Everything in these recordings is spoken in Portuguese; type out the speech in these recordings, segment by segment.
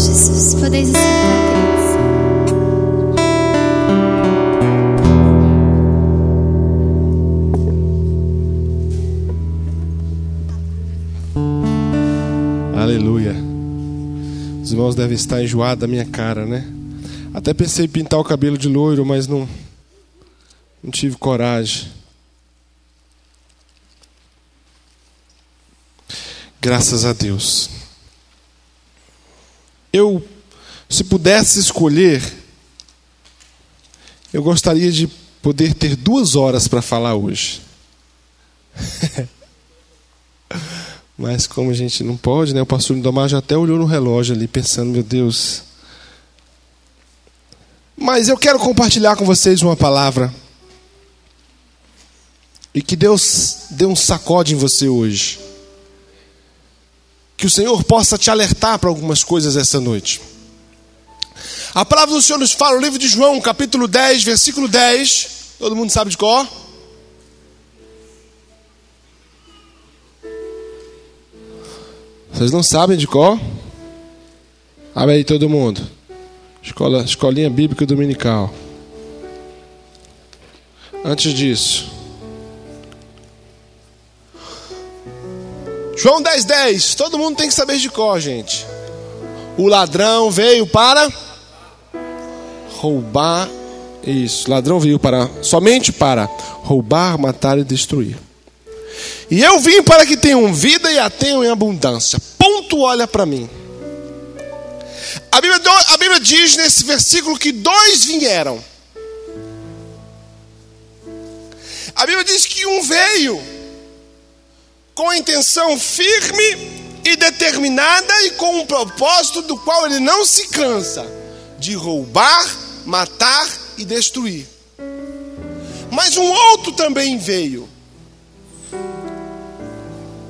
Jesus. Podeis sentar, queridos. Aleluia. Os irmãos devem estar enjoados da minha cara, né? Até pensei em pintar o cabelo de loiro, mas não, não tive coragem. Graças a Deus. Eu, se pudesse escolher, eu gostaria de poder ter duas horas para falar hoje. Mas como a gente não pode, né? O pastor Lindomar já até olhou no relógio ali, pensando, meu Deus. Mas eu quero compartilhar com vocês uma palavra. E que Deus dê um sacode em você hoje. Que o Senhor possa te alertar para algumas coisas essa noite. A palavra do Senhor nos fala no livro de João, capítulo 10, versículo 10. Todo mundo sabe de qual? Vocês não sabem de qual? Abre aí todo mundo. Escola, escolinha bíblica dominical. Antes disso. João 10, 10. Todo mundo tem que saber de cor, gente. O ladrão veio para roubar. Isso. Ladrão veio para somente para roubar, matar e destruir. E eu vim para que tenham vida e a tenham em abundância. Ponto, olha para mim. A Bíblia, a Bíblia diz nesse versículo que dois vieram. A Bíblia diz que um veio com a intenção firme e determinada e com um propósito do qual ele não se cansa de roubar, matar e destruir. Mas um outro também veio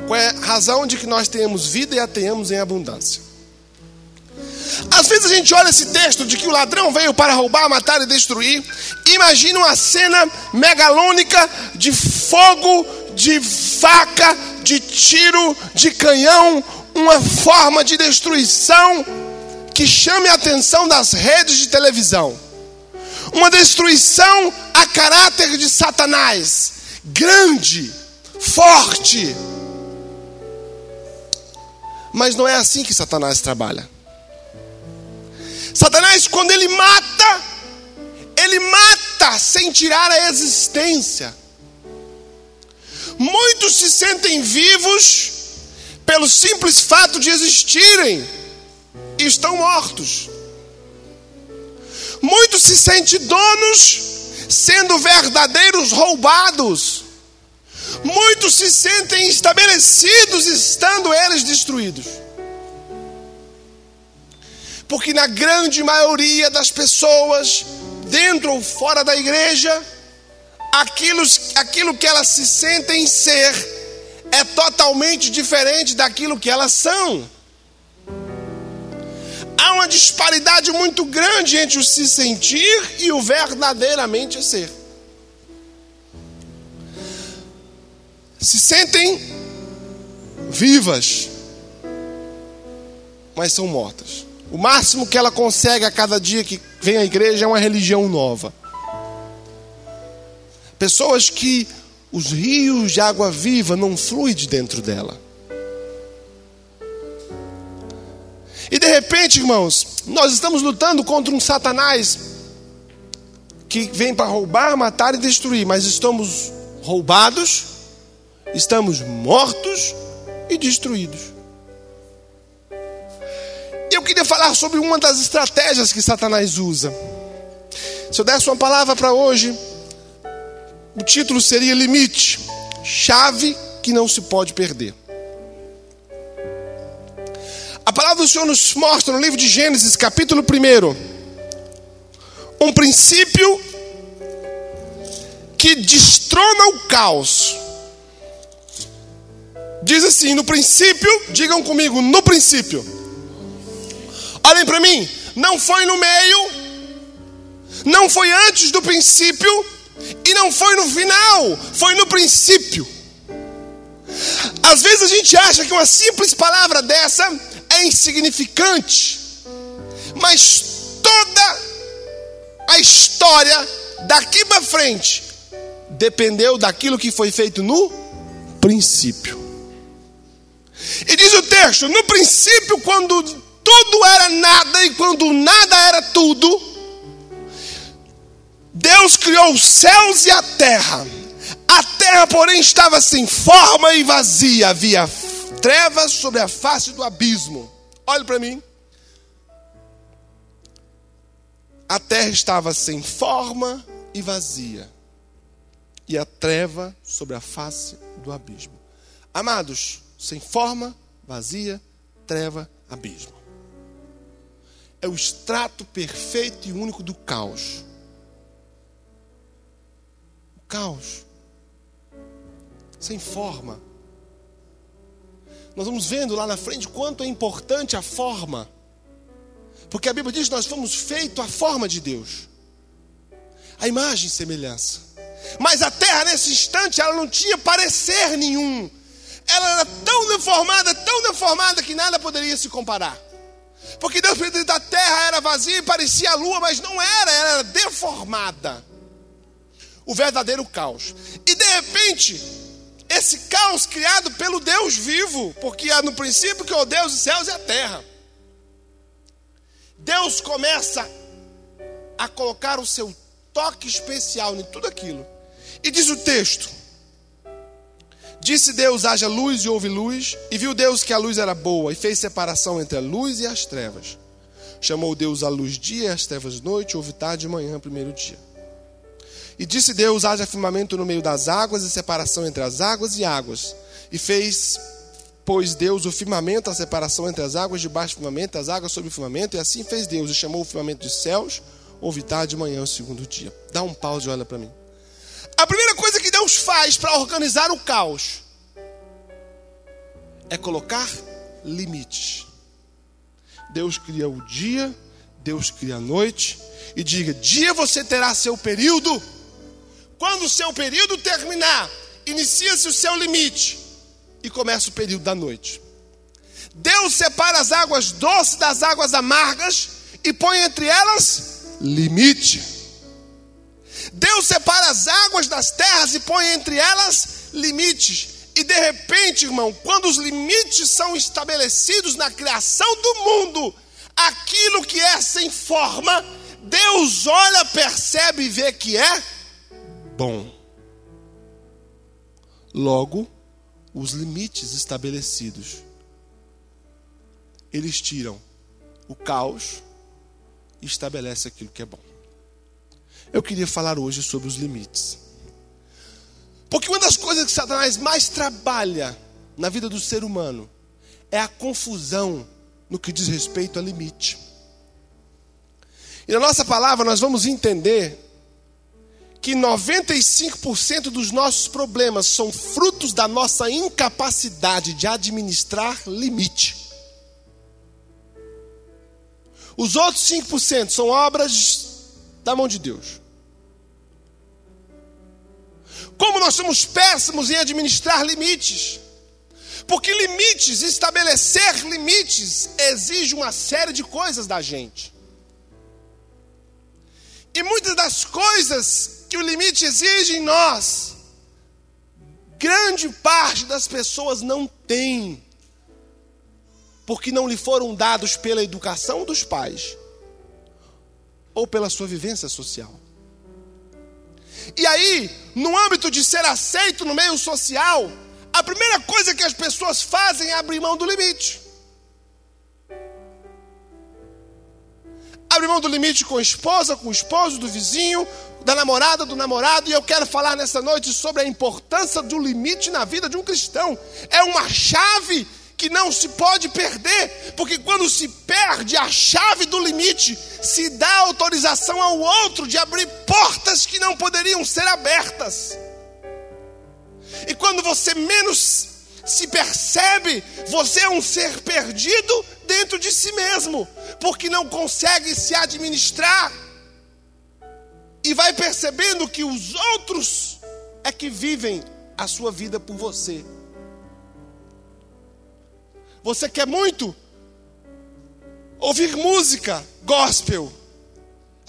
com a razão de que nós tenhamos vida e a tenhamos em abundância. Às vezes a gente olha esse texto de que o ladrão veio para roubar, matar e destruir. Imagina uma cena megalônica de fogo, de faca, de tiro, de canhão, uma forma de destruição que chame a atenção das redes de televisão. Uma destruição a caráter de Satanás, grande, forte. Mas não é assim que Satanás trabalha. Satanás, quando ele mata, ele mata sem tirar a existência. Muitos se sentem vivos pelo simples fato de existirem e estão mortos. Muitos se sentem donos sendo verdadeiros roubados. Muitos se sentem estabelecidos estando eles destruídos. Porque na grande maioria das pessoas, dentro ou fora da igreja, aquilo, aquilo que elas se sentem ser é totalmente diferente daquilo que elas são. Há uma disparidade muito grande entre o se sentir e o verdadeiramente ser. Se sentem vivas, mas são mortas. O máximo que ela consegue a cada dia que vem à igreja é uma religião nova. Pessoas que os rios de água viva não fluem de dentro dela. E de repente, irmãos, nós estamos lutando contra um Satanás que vem para roubar, matar e destruir, mas estamos roubados, estamos mortos e destruídos. Eu queria falar sobre uma das estratégias que Satanás usa. Se eu desse uma palavra para hoje, o título seria Limite chave que não se pode perder. A palavra do Senhor nos mostra no livro de Gênesis, capítulo 1, um princípio que destrona o caos. Diz assim: no princípio, digam comigo, no princípio. Olhem para mim, não foi no meio, não foi antes do princípio, e não foi no final, foi no princípio. Às vezes a gente acha que uma simples palavra dessa é insignificante. Mas toda a história daqui para frente dependeu daquilo que foi feito no princípio. E diz o texto: no princípio, quando tudo era nada e quando nada era tudo, Deus criou os céus e a terra. A terra, porém, estava sem forma e vazia, havia trevas sobre a face do abismo. Olhe para mim. A terra estava sem forma e vazia, e a treva sobre a face do abismo. Amados, sem forma, vazia, treva, abismo. É o extrato perfeito e único do caos. Caos. Sem forma. Nós vamos vendo lá na frente quanto é importante a forma. Porque a Bíblia diz que nós fomos feitos à forma de Deus. A imagem e semelhança. Mas a terra, nesse instante, ela não tinha parecer nenhum. Ela era tão deformada, tão deformada, que nada poderia se comparar. Porque Deus fez a terra era vazia e parecia a lua, mas não era, ela era deformada. O verdadeiro caos. E de repente, esse caos criado pelo Deus vivo, porque há no princípio que o Deus dos céus e a terra. Deus começa a colocar o seu toque especial em tudo aquilo. E diz o texto: Disse Deus: haja luz e houve luz, e viu Deus que a luz era boa, e fez separação entre a luz e as trevas. Chamou Deus a luz dia e as trevas noite, houve tarde e manhã, primeiro dia. E disse Deus: haja firmamento no meio das águas, e separação entre as águas e águas. E fez Pois Deus o firmamento, a separação entre as águas debaixo do firmamento, as águas sobre o firmamento, e assim fez Deus, e chamou o firmamento de céus, houve tarde de manhã, o segundo dia. Dá um pause e olha para mim. A primeira coisa que Deus faz para organizar o caos é colocar limites. Deus cria o dia, Deus cria a noite, e diga: dia você terá seu período. Quando o seu período terminar, inicia-se o seu limite e começa o período da noite. Deus separa as águas doces das águas amargas e põe entre elas limite. Deus separa as águas das terras e põe entre elas limites. E de repente, irmão, quando os limites são estabelecidos na criação do mundo, aquilo que é sem forma, Deus olha, percebe e vê que é bom. Logo, os limites estabelecidos. Eles tiram o caos e estabelecem aquilo que é bom. Eu queria falar hoje sobre os limites. Porque uma das coisas que Satanás mais trabalha na vida do ser humano é a confusão no que diz respeito a limite. E na nossa palavra nós vamos entender que 95% dos nossos problemas são frutos da nossa incapacidade de administrar limite. Os outros 5% são obras da mão de Deus. Como nós somos péssimos em administrar limites. Porque limites, estabelecer limites, exige uma série de coisas da gente. E muitas das coisas que o limite exige em nós, grande parte das pessoas não tem, porque não lhe foram dados pela educação dos pais ou pela sua vivência social. E aí, no âmbito de ser aceito no meio social, a primeira coisa que as pessoas fazem é abrir mão do limite. Abre mão do limite com a esposa, com o esposo, do vizinho, da namorada, do namorado, e eu quero falar nessa noite sobre a importância do limite na vida de um cristão. É uma chave que não se pode perder, porque quando se perde a chave do limite, se dá autorização ao outro de abrir portas que não poderiam ser abertas. E quando você menos se percebe, você é um ser perdido dentro de si mesmo, porque não consegue se administrar e vai percebendo que os outros é que vivem a sua vida por você. Você quer muito? ouvir música gospel,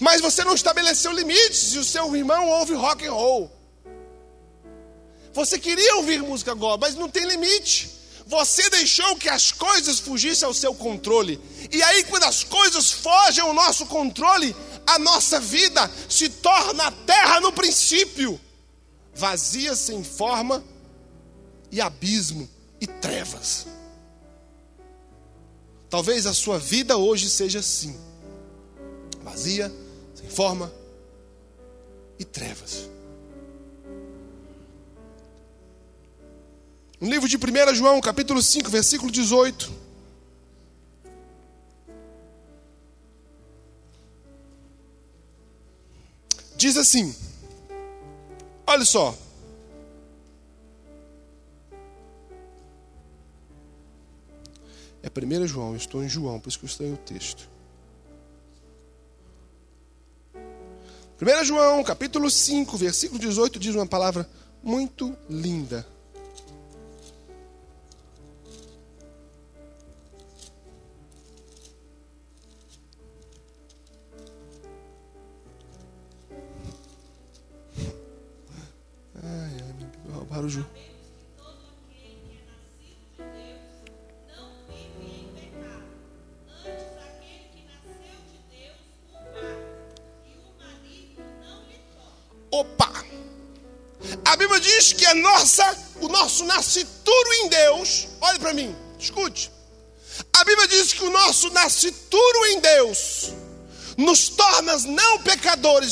mas você não estabeleceu limites e o seu irmão ouve rock and roll. Você queria ouvir música gospel, mas não tem limite. Você deixou que as coisas fugissem ao seu controle. E aí, quando as coisas fogem ao nosso controle, a nossa vida se torna terra no princípio, vazia, sem forma, e abismo e trevas. Talvez a sua vida hoje seja assim: vazia, sem forma e trevas. No livro de 1 João, capítulo 5, versículo 18. Diz assim: Olha só. É 1 João, eu estou em João, por isso que eu estou em o texto. 1 João, capítulo 5, versículo 18, diz uma palavra muito linda.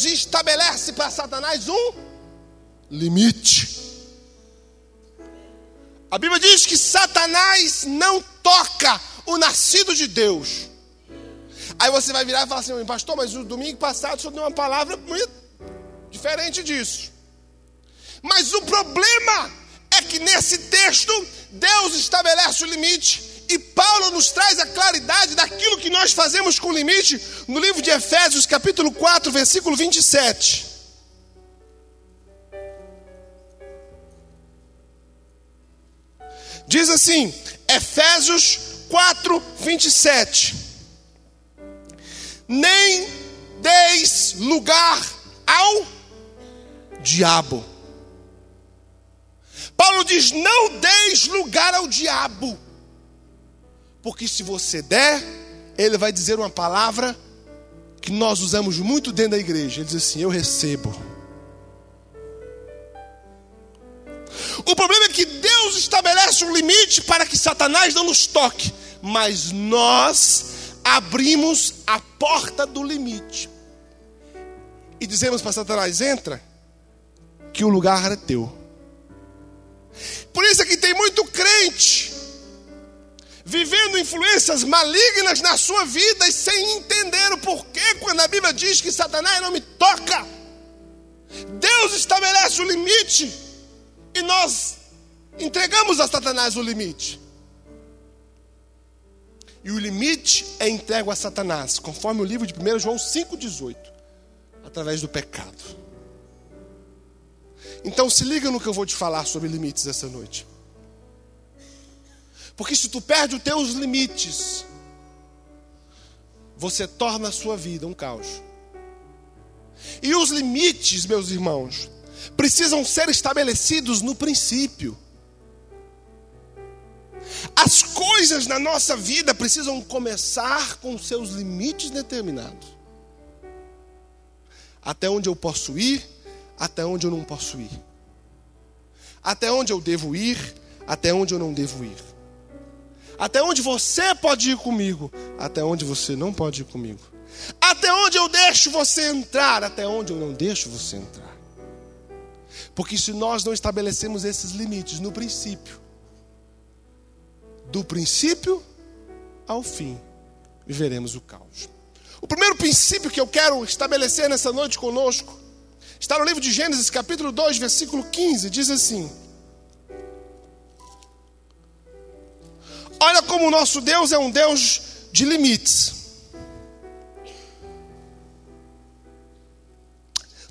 E estabelece para Satanás um limite. A Bíblia diz que Satanás não toca o nascido de Deus. Aí você vai virar e falar assim, pastor, mas o domingo passado o senhor deu uma palavra muito diferente disso. Mas o problema é que nesse texto Deus estabelece o limite e Paulo nos traz a claridade daquilo que nós fazemos com limite no livro de Efésios, capítulo 4, versículo 27. Diz assim, Efésios 4, 27. Nem deis lugar ao diabo. Paulo diz: não deis lugar ao diabo. Porque se você der, ele vai dizer uma palavra que nós usamos muito dentro da igreja. Ele diz assim: Eu recebo. O problema é que Deus estabelece um limite para que Satanás não nos toque, mas nós abrimos a porta do limite e dizemos para Satanás: entra, que o lugar é teu. Por isso é que tem muito crente vivendo influências malignas na sua vida e sem entender o porquê, quando a Bíblia diz que Satanás não me toca. Deus estabelece o limite e nós entregamos a Satanás o limite. E o limite é entregue a Satanás, conforme o livro de 1 João 5,18, através do pecado. Então se liga no que eu vou te falar sobre limites essa noite. Porque se tu perde os teus limites, você torna a sua vida um caos. E os limites, meus irmãos, precisam ser estabelecidos no princípio. As coisas na nossa vida precisam começar com seus limites determinados. Até onde eu posso ir, até onde eu não posso ir. Até onde eu devo ir, até onde eu não devo ir. Até onde você pode ir comigo, até onde você não pode ir comigo. Até onde eu deixo você entrar, até onde eu não deixo você entrar. Porque se nós não estabelecemos esses limites no princípio, do princípio ao fim, viveremos o caos. O primeiro princípio que eu quero estabelecer nessa noite conosco está no livro de Gênesis, capítulo 2, versículo 15, diz assim: Olha como o nosso Deus é um Deus de limites.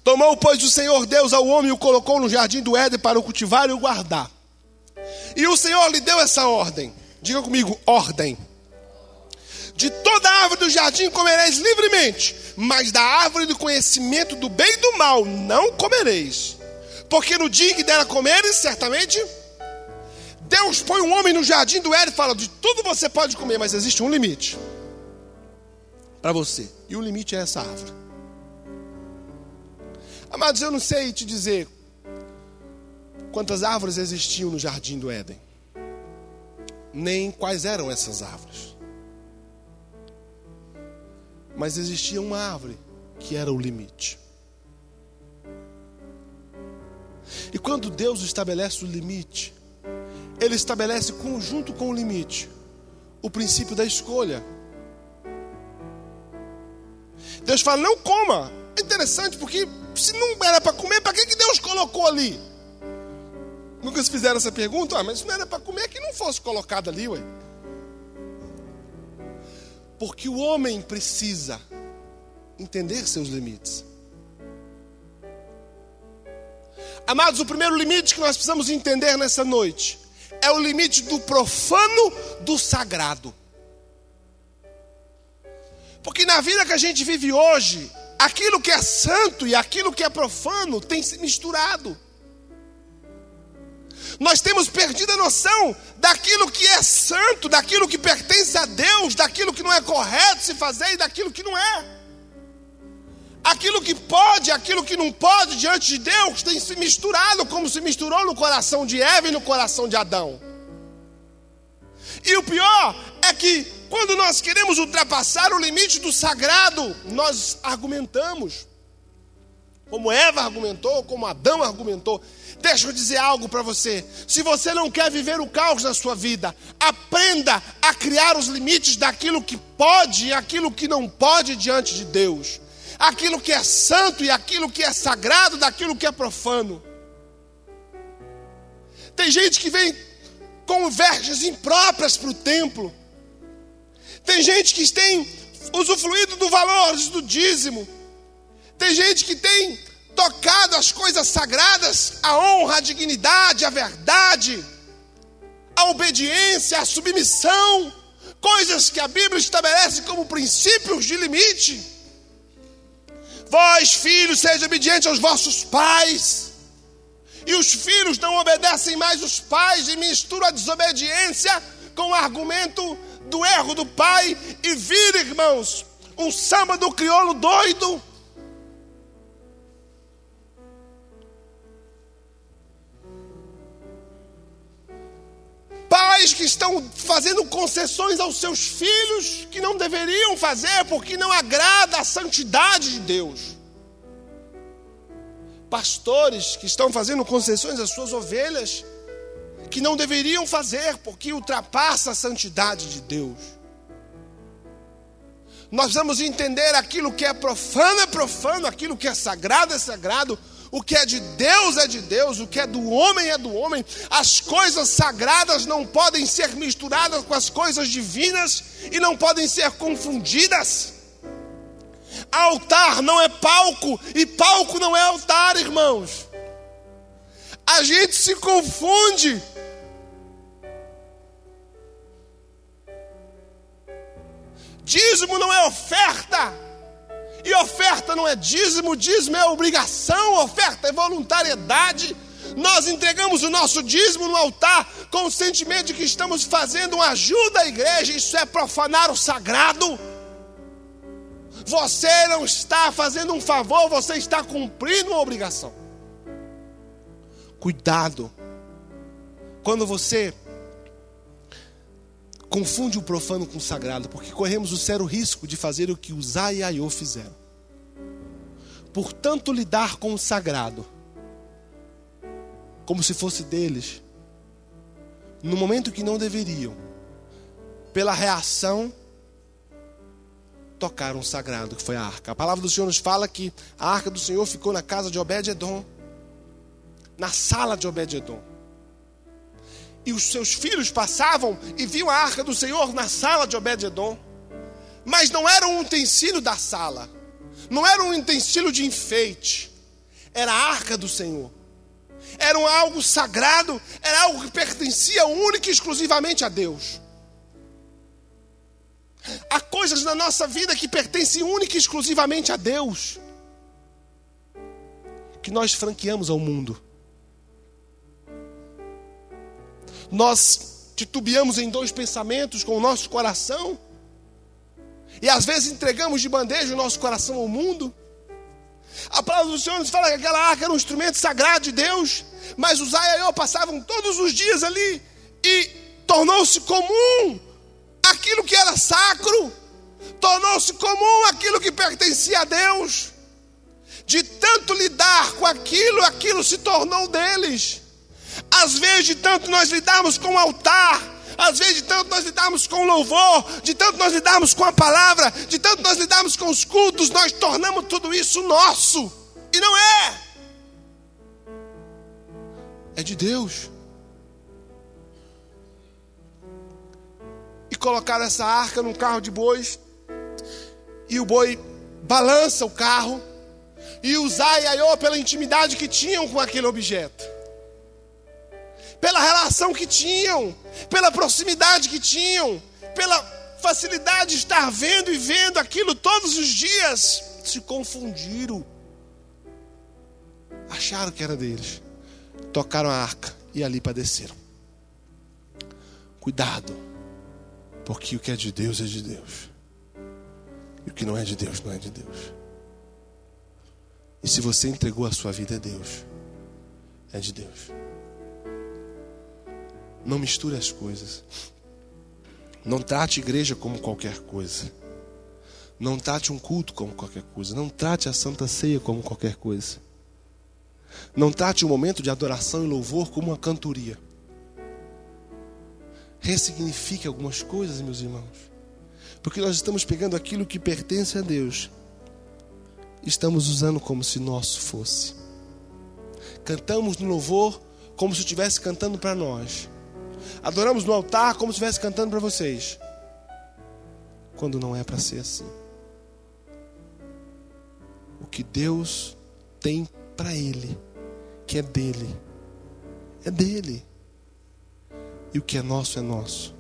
Tomou, pois, o Senhor Deus ao homem e o colocou no jardim do Éden para o cultivar e o guardar. E o Senhor lhe deu essa ordem. Diga comigo, ordem. De toda árvore do jardim comereis livremente, mas da árvore do conhecimento do bem e do mal não comereis. Porque no dia que dela comeres, certamente, Deus põe um homem no jardim do Éden e fala: de tudo você pode comer, mas existe um limite para você. E o limite é essa árvore. Amados, eu não sei te dizer quantas árvores existiam no jardim do Éden, nem quais eram essas árvores. Mas existia uma árvore que era o limite. E quando Deus estabelece o limite, Ele estabelece conjunto com o limite o princípio da escolha. Deus fala: não coma. É interessante porque se não era para comer, para que, que Deus colocou ali? Nunca se fizeram essa pergunta? Ah, mas se não era para comer, que não fosse colocado ali, ué. Porque o homem precisa entender seus limites. Amados, o primeiro limite que nós precisamos entender nessa noite é o limite do profano do sagrado. Porque na vida que a gente vive hoje, aquilo que é santo e aquilo que é profano tem se misturado. Nós temos perdido a noção daquilo que é santo, daquilo que pertence a Deus, daquilo que não é correto se fazer e daquilo que não é. Aquilo que pode, aquilo que não pode diante de Deus tem se misturado como se misturou no coração de Eva e no coração de Adão. E o pior é que quando nós queremos ultrapassar o limite do sagrado, nós argumentamos. Como Eva argumentou, como Adão argumentou. Deixa eu dizer algo para você. Se você não quer viver o caos na sua vida, aprenda a criar os limites daquilo que pode e aquilo que não pode diante de Deus. Aquilo que é santo e aquilo que é sagrado, daquilo que é profano. Tem gente que vem com verges impróprias para o templo. Tem gente que tem usufruído do valor do dízimo. Tem gente que tem tocado as coisas sagradas, a honra, a dignidade, a verdade, a obediência, a submissão, coisas que a Bíblia estabelece como princípios de limite. Vós, filhos, sejam obedientes aos vossos pais. E os filhos não obedecem mais os pais e misturam a desobediência com o argumento do erro do pai e vira, irmãos, um samba do crioulo doido. Pais que estão fazendo concessões aos seus filhos que não deveriam fazer porque não agrada a santidade de Deus. Pastores que estão fazendo concessões às suas ovelhas que não deveriam fazer, porque ultrapassa a santidade de Deus. Nós vamos entender aquilo que é profano é profano, aquilo que é sagrado é sagrado, o que é de Deus é de Deus, o que é do homem é do homem. As coisas sagradas não podem ser misturadas com as coisas divinas e não podem ser confundidas. Altar não é palco e palco não é altar, irmãos. A gente se confunde. Dízimo não é oferta. E oferta não é dízimo, dízimo é obrigação, oferta é voluntariedade. Nós entregamos o nosso dízimo no altar com o sentimento de que estamos fazendo uma ajuda à igreja, isso é profanar o sagrado. Você não está fazendo um favor, você está cumprindo uma obrigação. Cuidado, quando você confunde o profano com o sagrado, porque corremos o sério risco de fazer o que e Aiô fizeram. Portanto, lidar com o sagrado, como se fosse deles, no momento que não deveriam, pela reação, tocaram o sagrado, que foi a arca. A palavra do Senhor nos fala que a arca do Senhor ficou na casa de Obed-Edom, na sala de Obed-Edom e os seus filhos passavam e viam a arca do Senhor na sala de Obed-Edom. Mas não era um utensílio da sala, não era um utensílio de enfeite, era a arca do Senhor. Era algo sagrado, era algo que pertencia única e exclusivamente a Deus. Há coisas na nossa vida que pertencem única e exclusivamente a Deus, que nós franqueamos ao mundo. Nós titubeamos em dois pensamentos com o nosso coração, e às vezes entregamos de bandeja o nosso coração ao mundo. A palavra do Senhor nos fala que aquela arca era um instrumento sagrado de Deus, mas os Aiaiô passavam todos os dias ali e tornou-se comum aquilo que era sacro, tornou-se comum aquilo que pertencia a Deus. De tanto lidar com aquilo, aquilo se tornou deles. Às vezes, de tanto nós lidarmos com o altar, às vezes, de tanto nós lidarmos com o louvor, de tanto nós lidarmos com a palavra, de tanto nós lidarmos com os cultos, nós tornamos tudo isso nosso. E não é. É de Deus. E colocar essa arca num carro de bois, e o boi balança o carro, e usar Iaiô pela intimidade que tinham com aquele objeto pela relação que tinham, pela proximidade que tinham, pela facilidade de estar vendo e vendo aquilo todos os dias, se confundiram. Acharam que era deles. Tocaram a arca e ali padeceram. Cuidado, porque o que é de Deus é de Deus. E o que não é de Deus não é de Deus. E se você entregou a sua vida a Deus, é de Deus. Não misture as coisas. Não trate igreja como qualquer coisa. Não trate um culto como qualquer coisa. Não trate a Santa Ceia como qualquer coisa. Não trate o momento de adoração e louvor como uma cantoria. Ressignifique algumas coisas, meus irmãos. Porque nós estamos pegando aquilo que pertence a Deus. Estamos usando como se nosso fosse. Cantamos no louvor como se estivesse cantando para nós. Adoramos no altar como se estivesse cantando para vocês. Quando não é para ser assim. O que Deus tem para Ele, que é dele, é dele. E o que é nosso é nosso.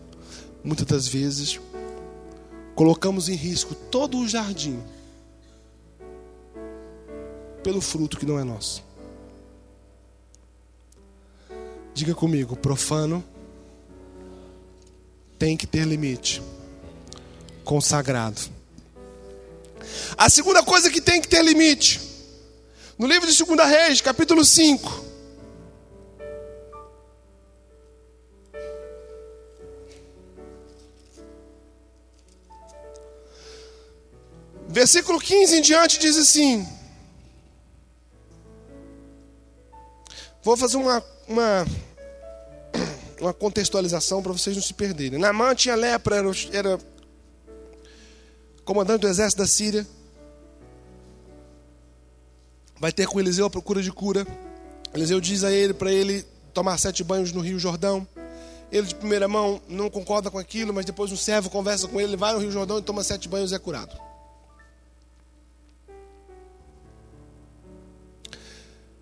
Muitas das vezes, colocamos em risco todo o jardim pelo fruto que não é nosso. Diga comigo, profano tem que ter limite. Consagrado. A segunda coisa que tem que ter limite. No livro de 2 Reis, capítulo 5. Versículo 15 em diante diz assim: Vou fazer uma, uma uma contextualização para vocês não se perderem. Naamã tinha lepra, era, era comandante do exército da Síria. Vai ter com Eliseu a procura de cura. Eliseu diz a ele para ele tomar sete banhos no Rio Jordão. Ele de primeira mão não concorda com aquilo, mas depois um servo conversa com ele, ele vai no Rio Jordão e toma sete banhos e é curado.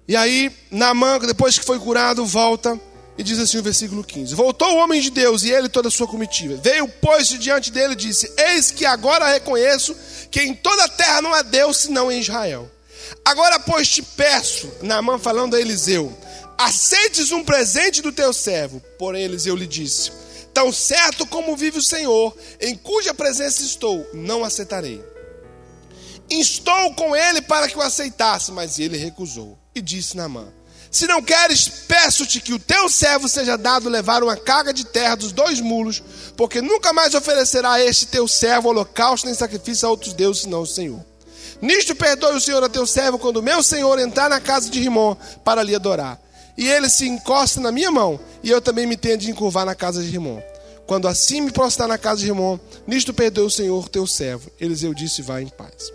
E aí, Naamã, depois que foi curado, volta e diz assim o versículo 15: Voltou o homem de Deus e ele toda a sua comitiva. Veio, pôs-se diante dele e disse: Eis que agora reconheço que em toda a terra não há Deus senão em Israel. Agora, pois, te peço, Naamã falando a Eliseu, aceites um presente do teu servo. Porém, Eliseu lhe disse: Tão certo como vive o Senhor, em cuja presença estou, não aceitarei. Instou com ele para que o aceitasse, mas ele recusou. E disse Naamã: se não queres, peço-te que o teu servo seja dado levar uma carga de terra dos dois mulos, porque nunca mais oferecerá este teu servo holocausto nem sacrifício a outros deuses, senão o Senhor. Nisto perdoe o Senhor a teu servo quando meu Senhor entrar na casa de Rimon para lhe adorar. E ele se encosta na minha mão, e eu também me tenho de encurvar na casa de Rimon. Quando assim me prostrar na casa de Rimon, nisto perdoe o Senhor teu servo. Eliseu disse: Vai em paz.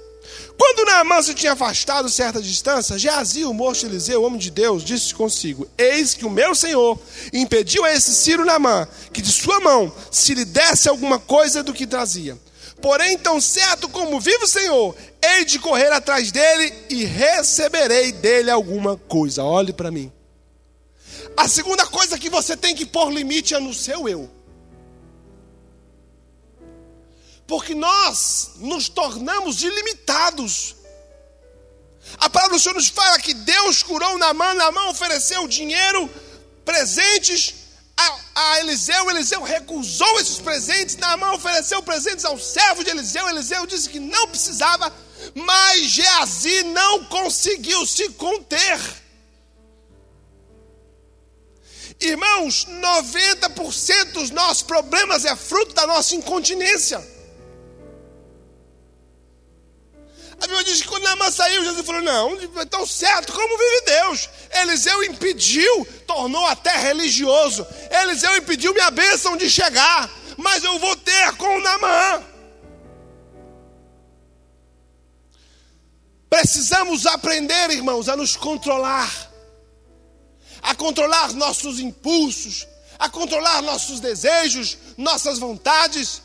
Quando Naamã se tinha afastado certa distância, Geazi, o moço Eliseu, homem de Deus, disse consigo: Eis que o meu senhor impediu a esse Ciro Naamã que de sua mão se lhe desse alguma coisa do que trazia. Porém, tão certo como vive o Senhor, hei de correr atrás dele e receberei dele alguma coisa. Olhe para mim. A segunda coisa que você tem que pôr limite é no seu eu. Porque nós nos tornamos ilimitados. A palavra do Senhor nos fala que Deus curou na mão, na mão ofereceu dinheiro, presentes a, a, Eliseu. Eliseu recusou esses presentes, na mão ofereceu presentes ao servo de Eliseu. Eliseu disse que não precisava, mas Geazi não conseguiu se conter. Irmãos, 90% dos nossos problemas é fruto da nossa incontinência. A Bíblia diz que quando Naamã saiu, Jesus falou: Não, então certo, como vive Deus? Eliseu impediu, tornou até religioso. Eliseu impediu minha bênção de chegar, mas eu vou ter com Naamã. Precisamos aprender, irmãos, a nos controlar, a controlar nossos impulsos, a controlar nossos desejos, nossas vontades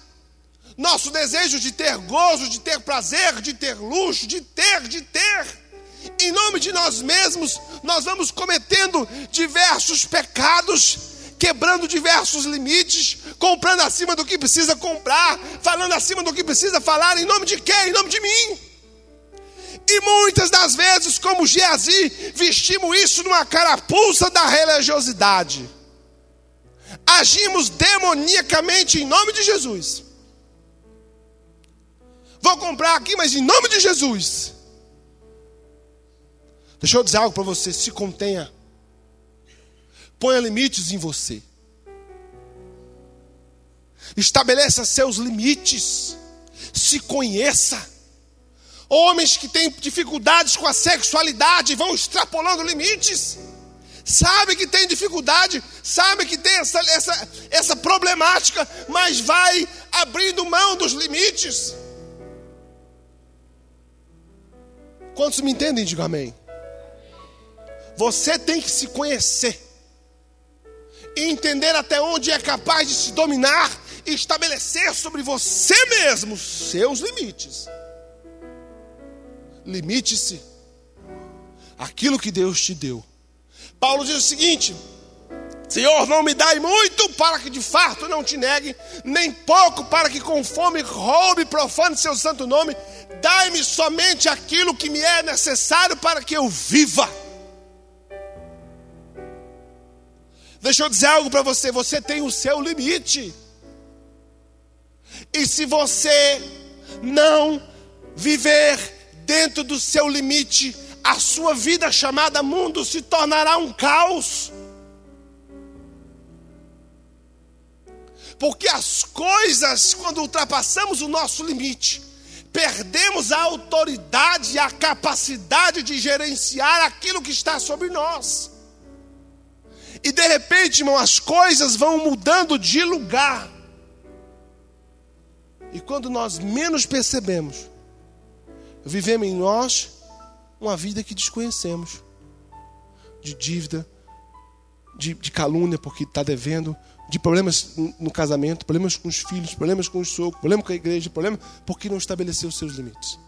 nosso desejo de ter gozo, de ter prazer, de ter luxo, de ter, de ter. Em nome de nós mesmos, nós vamos cometendo diversos pecados, quebrando diversos limites, comprando acima do que precisa comprar, falando acima do que precisa falar, em nome de quem? Em nome de mim. E muitas das vezes, como Geazi, vestimos isso numa carapuça da religiosidade. Agimos demoniacamente em nome de Jesus. Vou comprar aqui, mas em nome de Jesus. Deixa eu dizer algo para você: se contenha. Ponha limites em você. Estabeleça seus limites. Se conheça. Homens que têm dificuldades com a sexualidade vão extrapolando limites. Sabe que tem dificuldade, sabe que tem essa, essa, essa problemática, mas vai abrindo mão dos limites. Quantos me entendem? Diga amém. Você tem que se conhecer entender até onde é capaz de se dominar e estabelecer sobre você mesmo seus limites. Limite-se aquilo que Deus te deu. Paulo diz o seguinte: Senhor, não me dai muito para que de fato não te negue, nem pouco para que com fome roube e profane seu santo nome. Dai-me somente aquilo que me é necessário para que eu viva. Deixa eu dizer algo para você: você tem o seu limite. E se você não viver dentro do seu limite, a sua vida chamada mundo se tornará um caos. Porque as coisas, quando ultrapassamos o nosso limite, perdemos a autoridade e a capacidade de gerenciar aquilo que está sobre nós. E de repente, irmão, as coisas vão mudando de lugar. E quando nós menos percebemos, vivemos em nós uma vida que desconhecemos de dívida, de, de calúnia porque está devendo, de problemas no casamento, problemas com os filhos, problemas com os sogros, problemas com a igreja, problemas porque não estabeleceu os seus limites.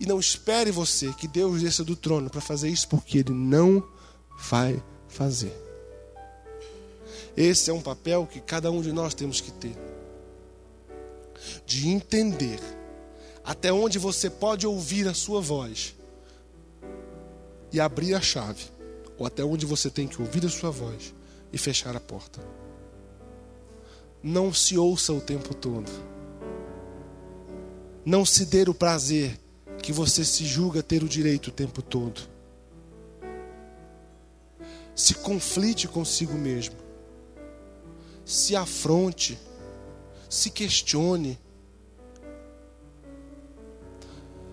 E não espere você que Deus desça do trono para fazer isso, porque Ele não vai fazer. Esse é um papel que cada um de nós temos que ter. De entender até onde você pode ouvir a sua voz e abrir a chave, ou até onde você tem que ouvir a sua voz e fechar a porta. Não se ouça o tempo todo. Não se dê o prazer que você se julga ter o direito o tempo todo. Se conflite consigo mesmo. Se afronte. Se questione.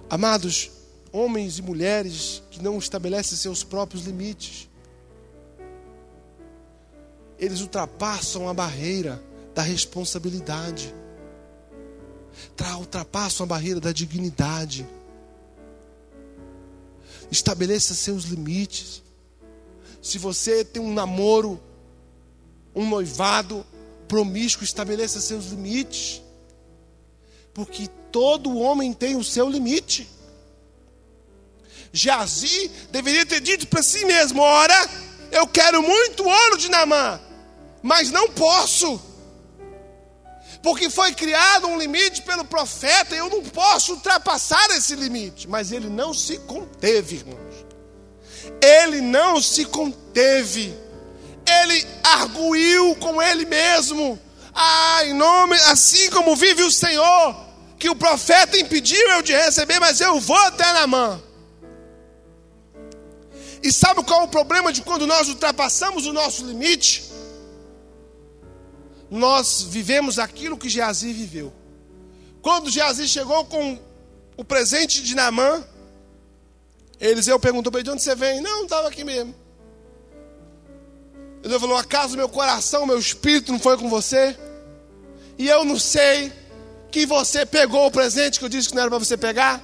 Amados, homens e mulheres que não estabelecem seus próprios limites eles ultrapassam a barreira da responsabilidade, ultrapassam a barreira da dignidade. Estabeleça seus limites. Se você tem um namoro, um noivado promíscuo, estabeleça seus limites. Porque todo homem tem o seu limite. Jazi deveria ter dito para si mesmo: ora, eu quero muito ouro de Namã, mas não posso. Porque foi criado um limite pelo profeta e eu não posso ultrapassar esse limite. Mas ele não se conteve, irmãos. Ele não se conteve. Ele arguiu com ele mesmo. Ah, em nome, assim como vive o Senhor, que o profeta impediu eu de receber, mas eu vou até na mão. E sabe qual é o problema de quando nós ultrapassamos o nosso limite? Nós vivemos aquilo que Geazi viveu. Quando Geazi chegou com o presente de Namã, Eliseu perguntou para ele: de onde você vem? Não, estava aqui mesmo. Ele falou: acaso meu coração, meu espírito não foi com você? E eu não sei que você pegou o presente que eu disse que não era para você pegar?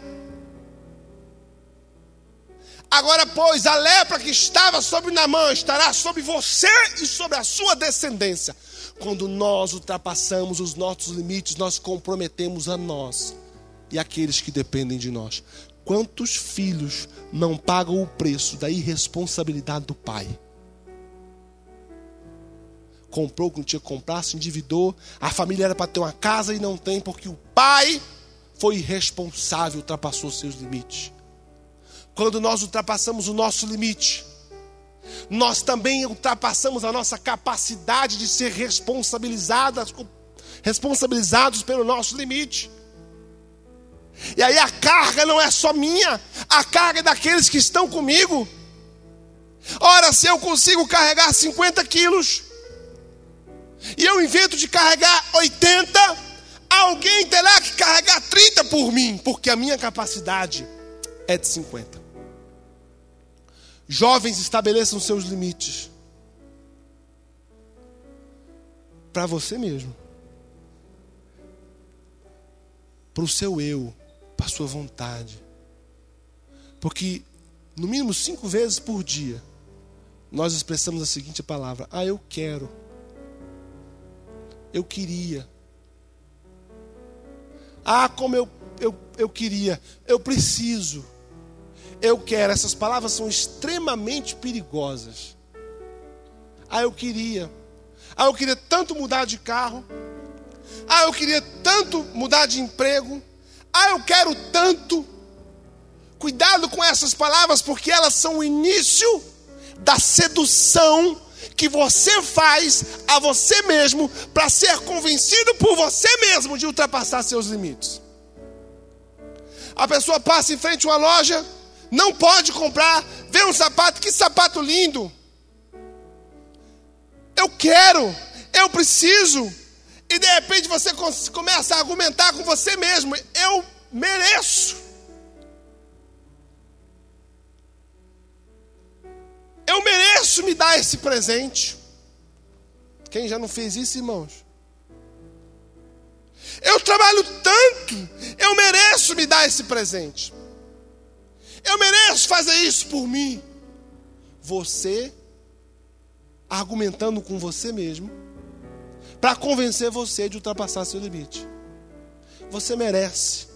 Agora, pois, a lepra que estava sobre Namã estará sobre você e sobre a sua descendência. Quando nós ultrapassamos os nossos limites, nós comprometemos a nós e aqueles que dependem de nós. Quantos filhos não pagam o preço da irresponsabilidade do pai? Comprou o que não tinha que comprar, se endividou. A família era para ter uma casa e não tem, porque o pai foi irresponsável, ultrapassou seus limites. Quando nós ultrapassamos o nosso limite, nós também ultrapassamos a nossa capacidade de ser responsabilizados, responsabilizados pelo nosso limite. E aí a carga não é só minha, a carga é daqueles que estão comigo. Ora, se eu consigo carregar 50 quilos, e eu invento de carregar 80, alguém terá que carregar 30 por mim, porque a minha capacidade é de 50. Jovens estabeleçam seus limites. Para você mesmo. Para o seu eu para a sua vontade. Porque, no mínimo cinco vezes por dia, nós expressamos a seguinte palavra: Ah, eu quero. Eu queria. Ah, como eu, eu, eu queria. Eu preciso. Eu quero. Essas palavras são extremamente perigosas. Ah, eu queria. Ah, eu queria tanto mudar de carro. Ah, eu queria tanto mudar de emprego. Ah, eu quero tanto. Cuidado com essas palavras, porque elas são o início da sedução que você faz a você mesmo para ser convencido por você mesmo de ultrapassar seus limites. A pessoa passa em frente a uma loja, não pode comprar, vê um sapato, que sapato lindo. Eu quero, eu preciso. E de repente você começa a argumentar com você mesmo: eu mereço. Eu mereço me dar esse presente. Quem já não fez isso, irmãos? Eu trabalho tanto, eu mereço me dar esse presente. Eu mereço fazer isso por mim. Você argumentando com você mesmo para convencer você de ultrapassar seu limite. Você merece,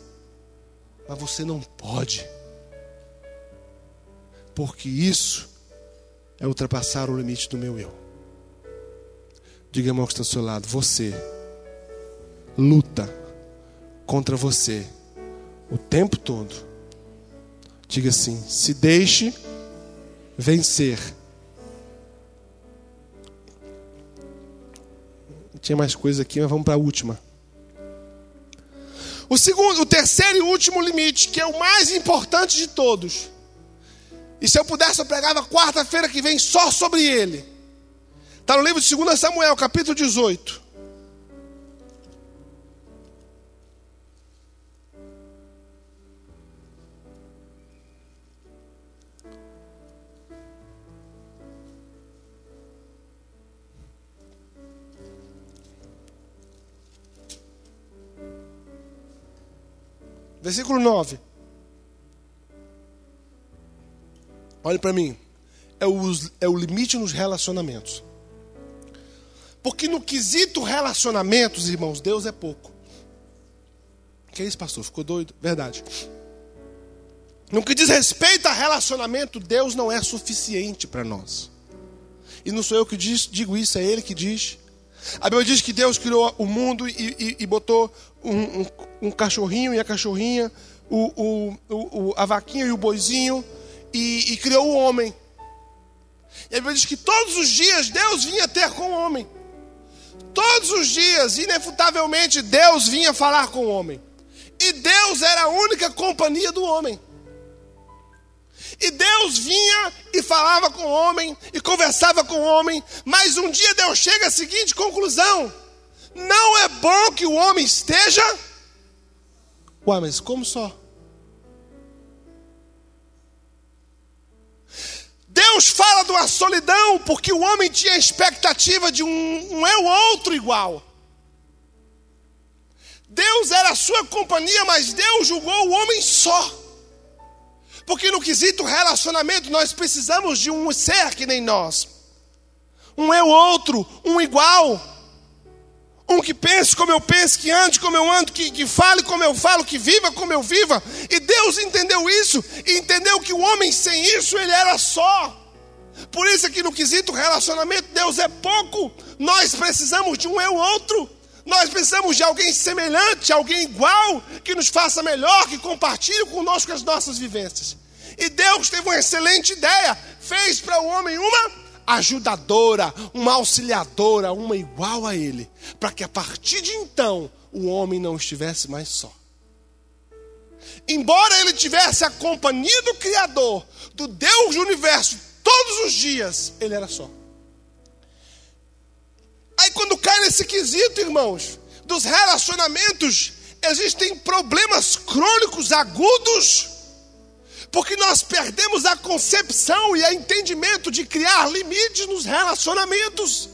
mas você não pode, porque isso é ultrapassar o limite do meu eu. Diga, irmão que está ao seu lado, você luta contra você o tempo todo. Diga assim: se deixe vencer Tinha mais coisa aqui, mas vamos para a última. O segundo, o terceiro e último limite, que é o mais importante de todos. E se eu pudesse, eu pregava quarta-feira que vem só sobre ele. Está no livro de 2 Samuel, capítulo 18. Versículo 9. Olhe para mim. É o, é o limite nos relacionamentos. Porque no quesito relacionamentos, irmãos, Deus é pouco. Que é isso, pastor? Ficou doido? Verdade. No que diz respeito a relacionamento, Deus não é suficiente para nós. E não sou eu que diz, digo isso, é Ele que diz. A Bíblia diz que Deus criou o mundo e, e, e botou um, um, um, cachorrinho e a cachorrinha, o, o, a vaquinha e o boizinho, e, e criou o homem. E a Bíblia diz que todos os dias Deus vinha ter com o homem. Todos os dias, inefutavelmente, Deus vinha falar com o homem. E Deus era a única companhia do homem. E Deus vinha e falava com o homem e conversava com o homem, mas um dia Deus chega à seguinte conclusão: não é bom que o homem esteja. Ué, mas como só? Deus fala de uma solidão porque o homem tinha a expectativa de um, um eu outro igual. Deus era a sua companhia, mas Deus julgou o homem só. Porque no quesito relacionamento nós precisamos de um ser que nem nós. Um eu outro, um igual. Um que pense como eu penso, que ande como eu ando, que, que fale como eu falo, que viva como eu viva. E Deus entendeu isso, e entendeu que o homem sem isso, ele era só. Por isso que no quesito relacionamento, Deus é pouco. Nós precisamos de um eu outro. Nós precisamos de alguém semelhante, alguém igual, que nos faça melhor, que compartilhe conosco as nossas vivências. E Deus teve uma excelente ideia: fez para o homem uma ajudadora, uma auxiliadora, uma igual a ele, para que a partir de então o homem não estivesse mais só. Embora ele tivesse a companhia do Criador, do Deus do universo, todos os dias, ele era só. Aí quando cai nesse quesito, irmãos, dos relacionamentos, existem problemas crônicos agudos, porque nós perdemos a concepção e o entendimento de criar limites nos relacionamentos.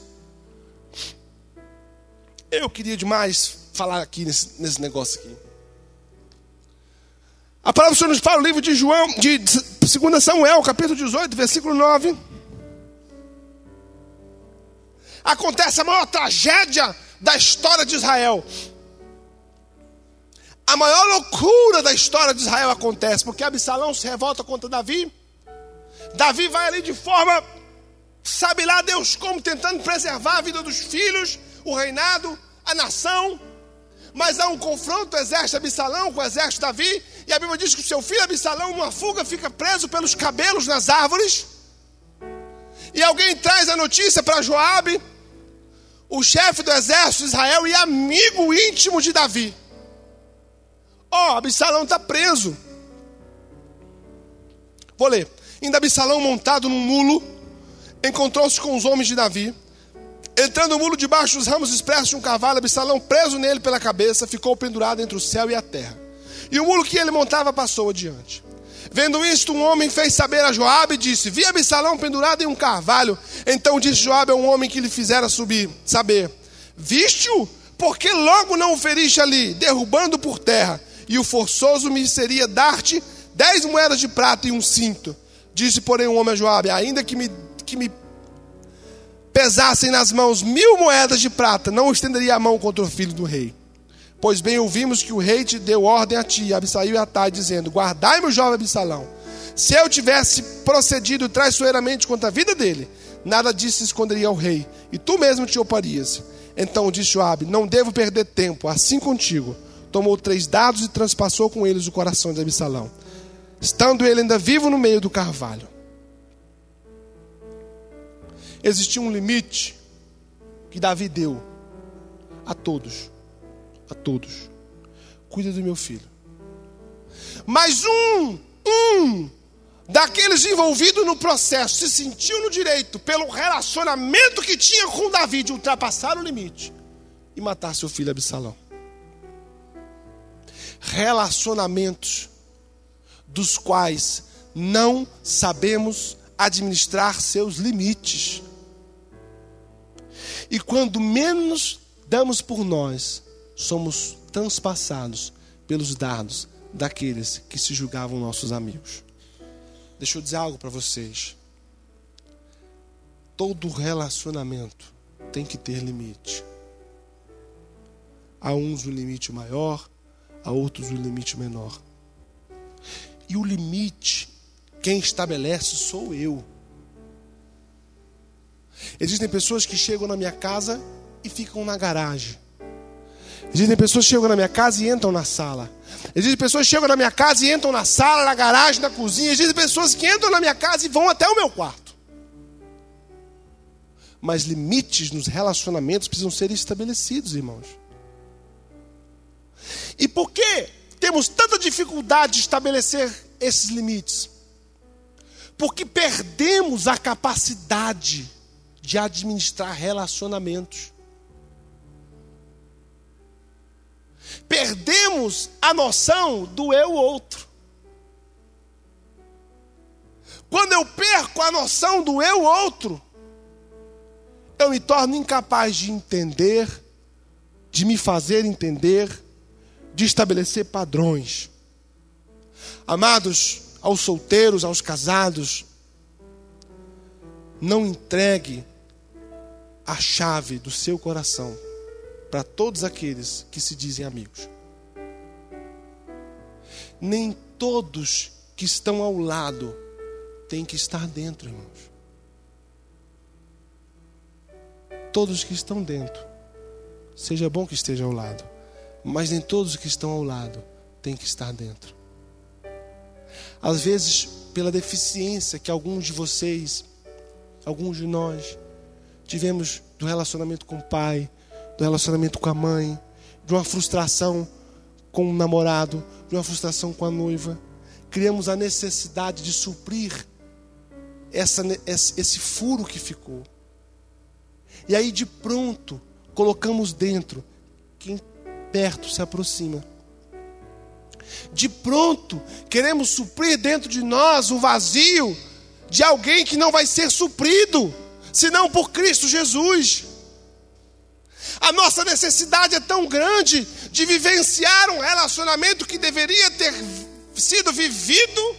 Eu queria demais falar aqui nesse, nesse negócio aqui. A palavra do Senhor nos fala no livro de João, de 2 Samuel, capítulo 18, versículo 9 acontece a maior tragédia da história de Israel. A maior loucura da história de Israel acontece, porque Absalão se revolta contra Davi. Davi vai ali de forma, sabe lá Deus como, tentando preservar a vida dos filhos, o reinado, a nação. Mas há um confronto, o exército Absalão com o exército Davi, e a Bíblia diz que o seu filho Absalão, numa fuga, fica preso pelos cabelos nas árvores. E alguém traz a notícia para Joabe, o chefe do exército de Israel e amigo íntimo de Davi. Ó, oh, Absalão está preso. Vou ler. Ainda Absalão, montado num mulo, encontrou-se com os homens de Davi. Entrando o mulo debaixo dos ramos expressos de um cavalo, Absalão, preso nele pela cabeça, ficou pendurado entre o céu e a terra. E o mulo que ele montava passou adiante. Vendo isto, um homem fez saber a Joabe e disse: Vi Absalão pendurado em um carvalho. Então disse Joabe a um homem que lhe fizera subir, saber: Viste-o? Porque logo não o feriste ali, derrubando por terra? E o forçoso me seria dar-te dez moedas de prata e um cinto. Disse, porém, o um homem a Joabe: Ainda que me, que me pesassem nas mãos mil moedas de prata, não estenderia a mão contra o filho do rei. Pois bem ouvimos que o rei te deu ordem a ti, Absail e Atai, dizendo: Guardai-me o jovem Absalão. Se eu tivesse procedido traiçoeiramente contra a vida dele, nada disso esconderia ao rei, e tu mesmo te oparias. Então disse Joabe: Não devo perder tempo, assim contigo. Tomou três dados e transpassou com eles o coração de Absalão, estando ele ainda vivo no meio do carvalho. Existia um limite que Davi deu a todos a todos. Cuida do meu filho. Mas um, um daqueles envolvidos no processo se sentiu no direito, pelo relacionamento que tinha com Davi, de ultrapassar o limite e matar seu filho Absalão. Relacionamentos dos quais não sabemos administrar seus limites. E quando menos damos por nós, somos transpassados pelos dardos daqueles que se julgavam nossos amigos. Deixa eu dizer algo para vocês. Todo relacionamento tem que ter limite. A uns um limite maior, a outros um limite menor. E o limite, quem estabelece sou eu. Existem pessoas que chegam na minha casa e ficam na garagem. Existem pessoas que chegam na minha casa e entram na sala. Existem pessoas que chegam na minha casa e entram na sala, na garagem, na cozinha. Existem pessoas que entram na minha casa e vão até o meu quarto. Mas limites nos relacionamentos precisam ser estabelecidos, irmãos. E por que temos tanta dificuldade de estabelecer esses limites? Porque perdemos a capacidade de administrar relacionamentos. Perdemos a noção do eu outro. Quando eu perco a noção do eu outro, eu me torno incapaz de entender, de me fazer entender, de estabelecer padrões. Amados, aos solteiros, aos casados, não entregue a chave do seu coração para todos aqueles que se dizem amigos. Nem todos que estão ao lado têm que estar dentro, irmãos. Todos que estão dentro, seja bom que esteja ao lado, mas nem todos que estão ao lado têm que estar dentro. Às vezes, pela deficiência que alguns de vocês, alguns de nós, tivemos do relacionamento com o pai, do relacionamento com a mãe, de uma frustração com o namorado, de uma frustração com a noiva. Criamos a necessidade de suprir essa, esse furo que ficou. E aí, de pronto, colocamos dentro quem perto se aproxima. De pronto, queremos suprir dentro de nós o vazio de alguém que não vai ser suprido, senão por Cristo Jesus. A nossa necessidade é tão grande de vivenciar um relacionamento que deveria ter sido vivido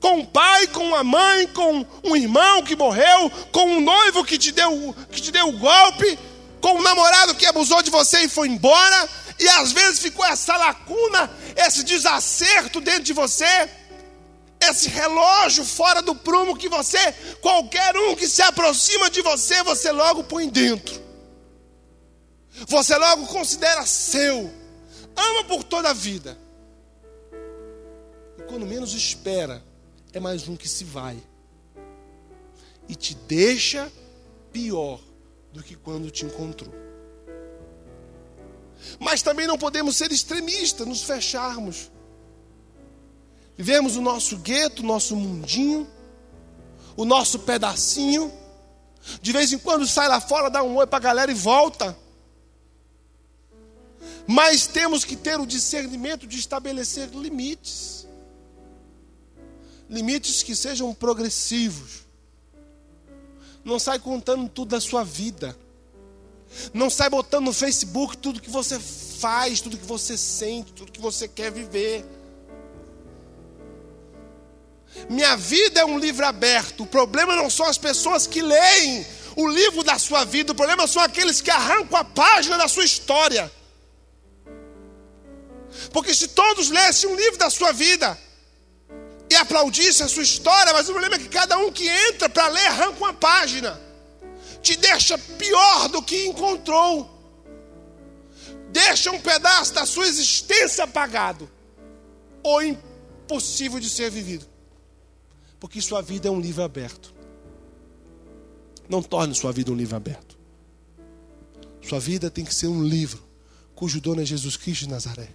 com um pai, com uma mãe, com um irmão que morreu, com um noivo que te deu, que te deu o um golpe, com um namorado que abusou de você e foi embora, e às vezes ficou essa lacuna, esse desacerto dentro de você, esse relógio fora do prumo que você, qualquer um que se aproxima de você, você logo põe dentro. Você logo considera seu. Ama por toda a vida. E quando menos espera, é mais um que se vai. E te deixa pior do que quando te encontrou. Mas também não podemos ser extremistas, nos fecharmos. Vivemos o nosso gueto, o nosso mundinho, o nosso pedacinho. De vez em quando sai lá fora, dá um oi para a galera e volta. Mas temos que ter o discernimento de estabelecer limites. Limites que sejam progressivos. Não sai contando tudo da sua vida. Não sai botando no Facebook tudo que você faz, tudo que você sente, tudo que você quer viver. Minha vida é um livro aberto. O problema não são as pessoas que leem o livro da sua vida, o problema são aqueles que arrancam a página da sua história. Porque se todos lessem um livro da sua vida e aplaudissem a sua história, mas o problema é que cada um que entra para ler arranca uma página, te deixa pior do que encontrou, deixa um pedaço da sua existência apagado ou impossível de ser vivido, porque sua vida é um livro aberto. Não torne sua vida um livro aberto. Sua vida tem que ser um livro cujo dono é Jesus Cristo de Nazaré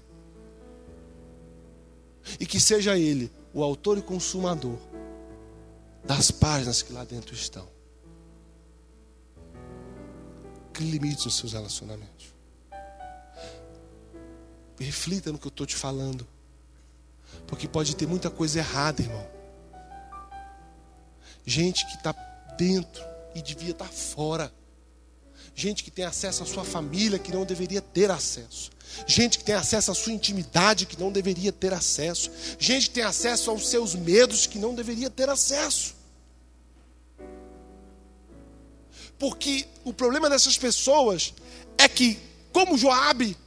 e que seja Ele o autor e consumador das páginas que lá dentro estão. Que limites nos seus relacionamentos. Reflita no que eu estou te falando. Porque pode ter muita coisa errada, irmão. Gente que está dentro e devia estar tá fora. Gente que tem acesso à sua família que não deveria ter acesso. Gente que tem acesso à sua intimidade que não deveria ter acesso. Gente que tem acesso aos seus medos que não deveria ter acesso. Porque o problema dessas pessoas é que, como Joabe,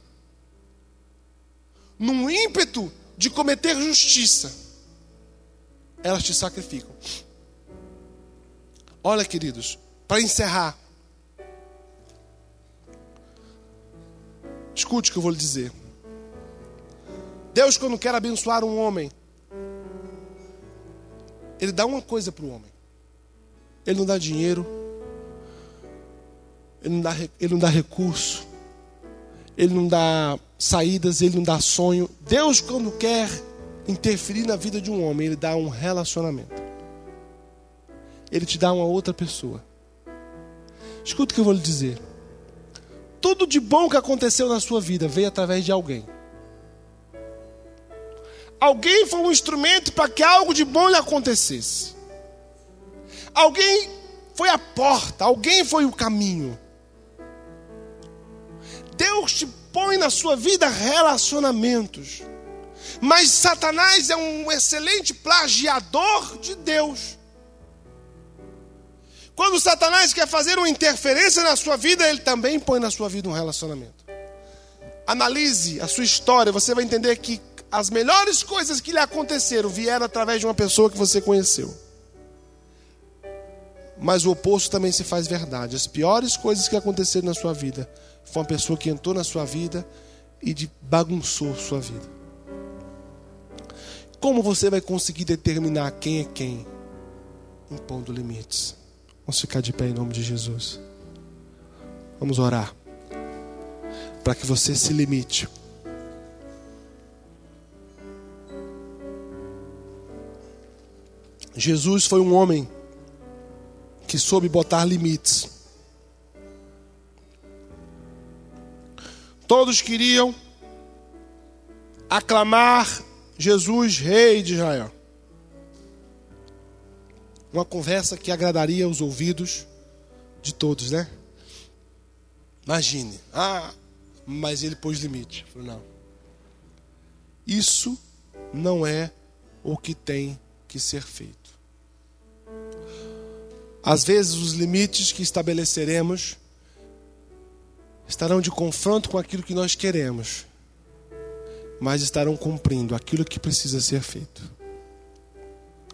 num ímpeto de cometer justiça, elas te sacrificam. Olha, queridos, para encerrar. Escute o que eu vou lhe dizer. Deus, quando quer abençoar um homem, Ele dá uma coisa para o homem. Ele não dá dinheiro, ele não dá, ele não dá recurso, Ele não dá saídas, Ele não dá sonho. Deus, quando quer interferir na vida de um homem, Ele dá um relacionamento. Ele te dá uma outra pessoa. Escuta o que eu vou lhe dizer. Tudo de bom que aconteceu na sua vida veio através de alguém. Alguém foi um instrumento para que algo de bom lhe acontecesse. Alguém foi a porta, alguém foi o caminho. Deus te põe na sua vida relacionamentos. Mas Satanás é um excelente plagiador de Deus. Quando Satanás quer fazer uma interferência na sua vida, ele também põe na sua vida um relacionamento. Analise a sua história, você vai entender que as melhores coisas que lhe aconteceram vieram através de uma pessoa que você conheceu. Mas o oposto também se faz verdade. As piores coisas que aconteceram na sua vida foi uma pessoa que entrou na sua vida e bagunçou sua vida. Como você vai conseguir determinar quem é quem? Impondo limites. Vamos ficar de pé em nome de Jesus. Vamos orar. Para que você se limite. Jesus foi um homem que soube botar limites. Todos queriam aclamar Jesus, Rei de Israel. Uma conversa que agradaria os ouvidos de todos, né? Imagine. Ah, mas ele pôs limite. Falei, não. Isso não é o que tem que ser feito. Às vezes, os limites que estabeleceremos estarão de confronto com aquilo que nós queremos, mas estarão cumprindo aquilo que precisa ser feito.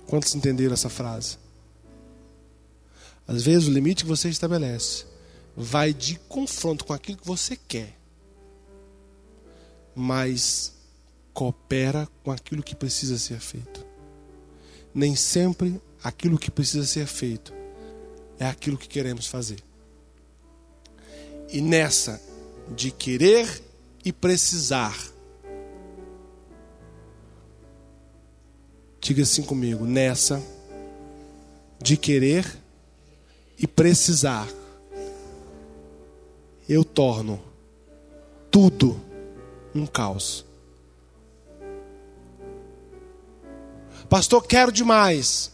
Quantos entenderam essa frase? Às vezes, o limite que você estabelece vai de confronto com aquilo que você quer, mas coopera com aquilo que precisa ser feito. Nem sempre aquilo que precisa ser feito é aquilo que queremos fazer. E nessa de querer e precisar, diga assim comigo, nessa de querer e precisar, eu torno tudo um caos. Pastor, quero demais,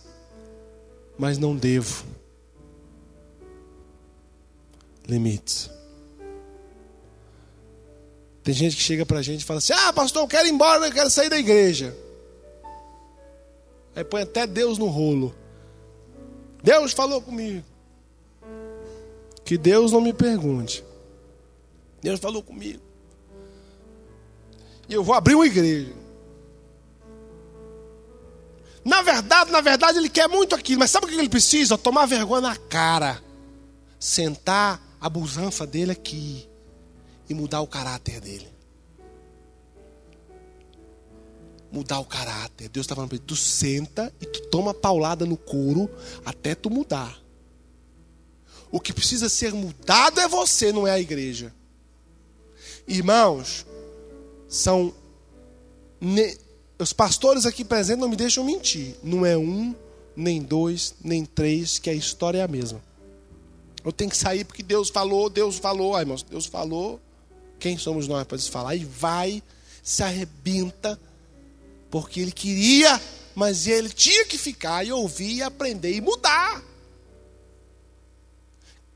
mas não devo limites. Tem gente que chega pra gente e fala assim: Ah, pastor, eu quero ir embora, eu quero sair da igreja. Aí põe até Deus no rolo. Deus falou comigo. Que Deus não me pergunte. Deus falou comigo. E eu vou abrir uma igreja. Na verdade, na verdade, ele quer muito aquilo, mas sabe o que ele precisa? Tomar vergonha na cara. Sentar a busanfa dele aqui e mudar o caráter dele. Mudar o caráter. Deus está falando para ele: tu senta e tu toma paulada no couro até tu mudar. O que precisa ser mudado é você, não é a igreja. Irmãos, são. Os pastores aqui presentes não me deixam mentir. Não é um, nem dois, nem três, que a história é a mesma. Eu tenho que sair porque Deus falou, Deus falou. Ai, irmãos, Deus falou. Quem somos nós para falar? E vai, se arrebenta, porque ele queria, mas ele tinha que ficar e ouvir e aprender e mudar.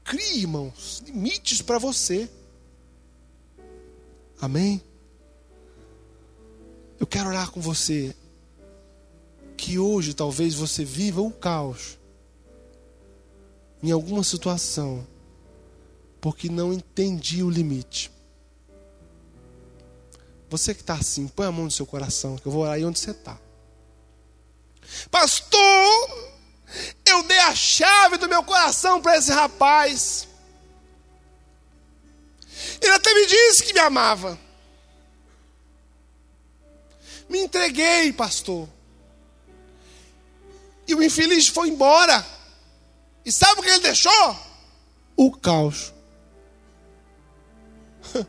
Crie, irmãos, limites para você. Amém? Eu quero orar com você. Que hoje talvez você viva o caos em alguma situação porque não entendi o limite. Você que está assim, põe a mão no seu coração, que eu vou orar aí onde você está. Pastor, eu dei a chave do meu coração para esse rapaz. Ele até me disse que me amava. Me entreguei, pastor. E o infeliz foi embora. E sabe o que ele deixou? O caos.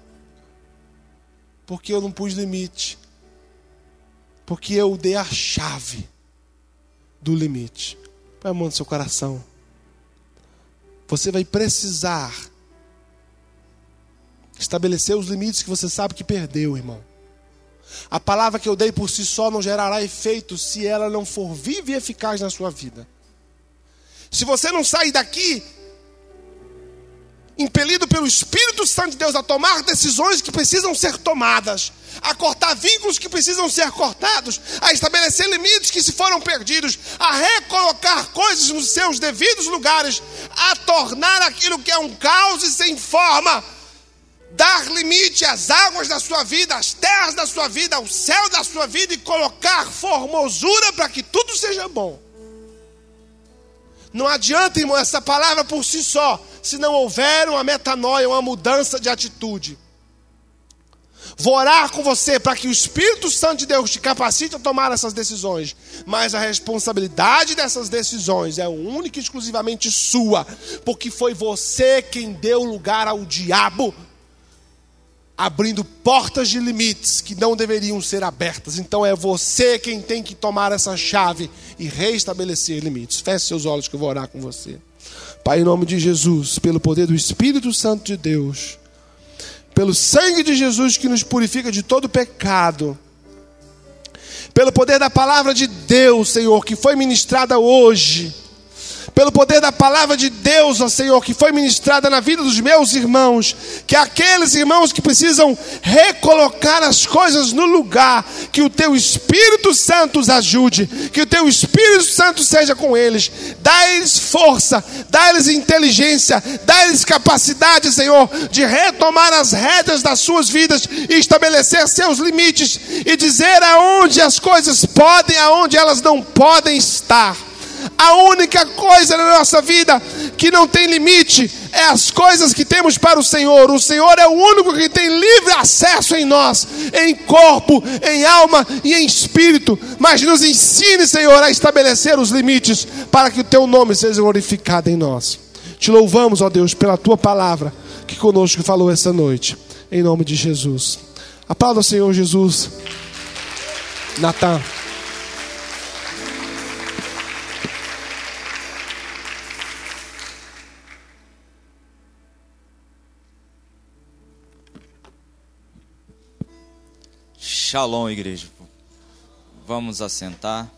Porque eu não pus limite. Porque eu dei a chave do limite. Põe a mão no seu coração. Você vai precisar estabelecer os limites que você sabe que perdeu, irmão. A palavra que eu dei por si só não gerará efeito se ela não for viva e eficaz na sua vida. Se você não sair daqui impelido pelo Espírito Santo de Deus a tomar decisões que precisam ser tomadas, a cortar vínculos que precisam ser cortados, a estabelecer limites que se foram perdidos, a recolocar coisas nos seus devidos lugares, a tornar aquilo que é um caos e sem forma, dar limite às águas da sua vida, às terras da sua vida, ao céu da sua vida e colocar formosura para que tudo seja bom. Não adianta, irmão, essa palavra por si só, se não houver uma metanoia, uma mudança de atitude. Vou orar com você para que o Espírito Santo de Deus te capacite a tomar essas decisões. Mas a responsabilidade dessas decisões é única e exclusivamente sua, porque foi você quem deu lugar ao diabo abrindo portas de limites que não deveriam ser abertas. Então é você quem tem que tomar essa chave e restabelecer limites. Feche seus olhos que eu vou orar com você. Pai, em nome de Jesus, pelo poder do Espírito Santo de Deus, pelo sangue de Jesus que nos purifica de todo pecado, pelo poder da palavra de Deus, Senhor, que foi ministrada hoje pelo poder da palavra de Deus, ó Senhor, que foi ministrada na vida dos meus irmãos, que aqueles irmãos que precisam recolocar as coisas no lugar, que o teu Espírito Santo os ajude, que o teu Espírito Santo seja com eles, dá-lhes força, dá-lhes inteligência, dá-lhes capacidade, Senhor, de retomar as rédeas das suas vidas e estabelecer seus limites e dizer aonde as coisas podem, aonde elas não podem estar. A única coisa na nossa vida que não tem limite é as coisas que temos para o Senhor. O Senhor é o único que tem livre acesso em nós, em corpo, em alma e em espírito. Mas nos ensine, Senhor, a estabelecer os limites para que o teu nome seja glorificado em nós. Te louvamos, ó Deus, pela tua palavra que conosco falou essa noite. Em nome de Jesus. Aplauda o Senhor Jesus. Natan. Shalom, igreja. Vamos assentar.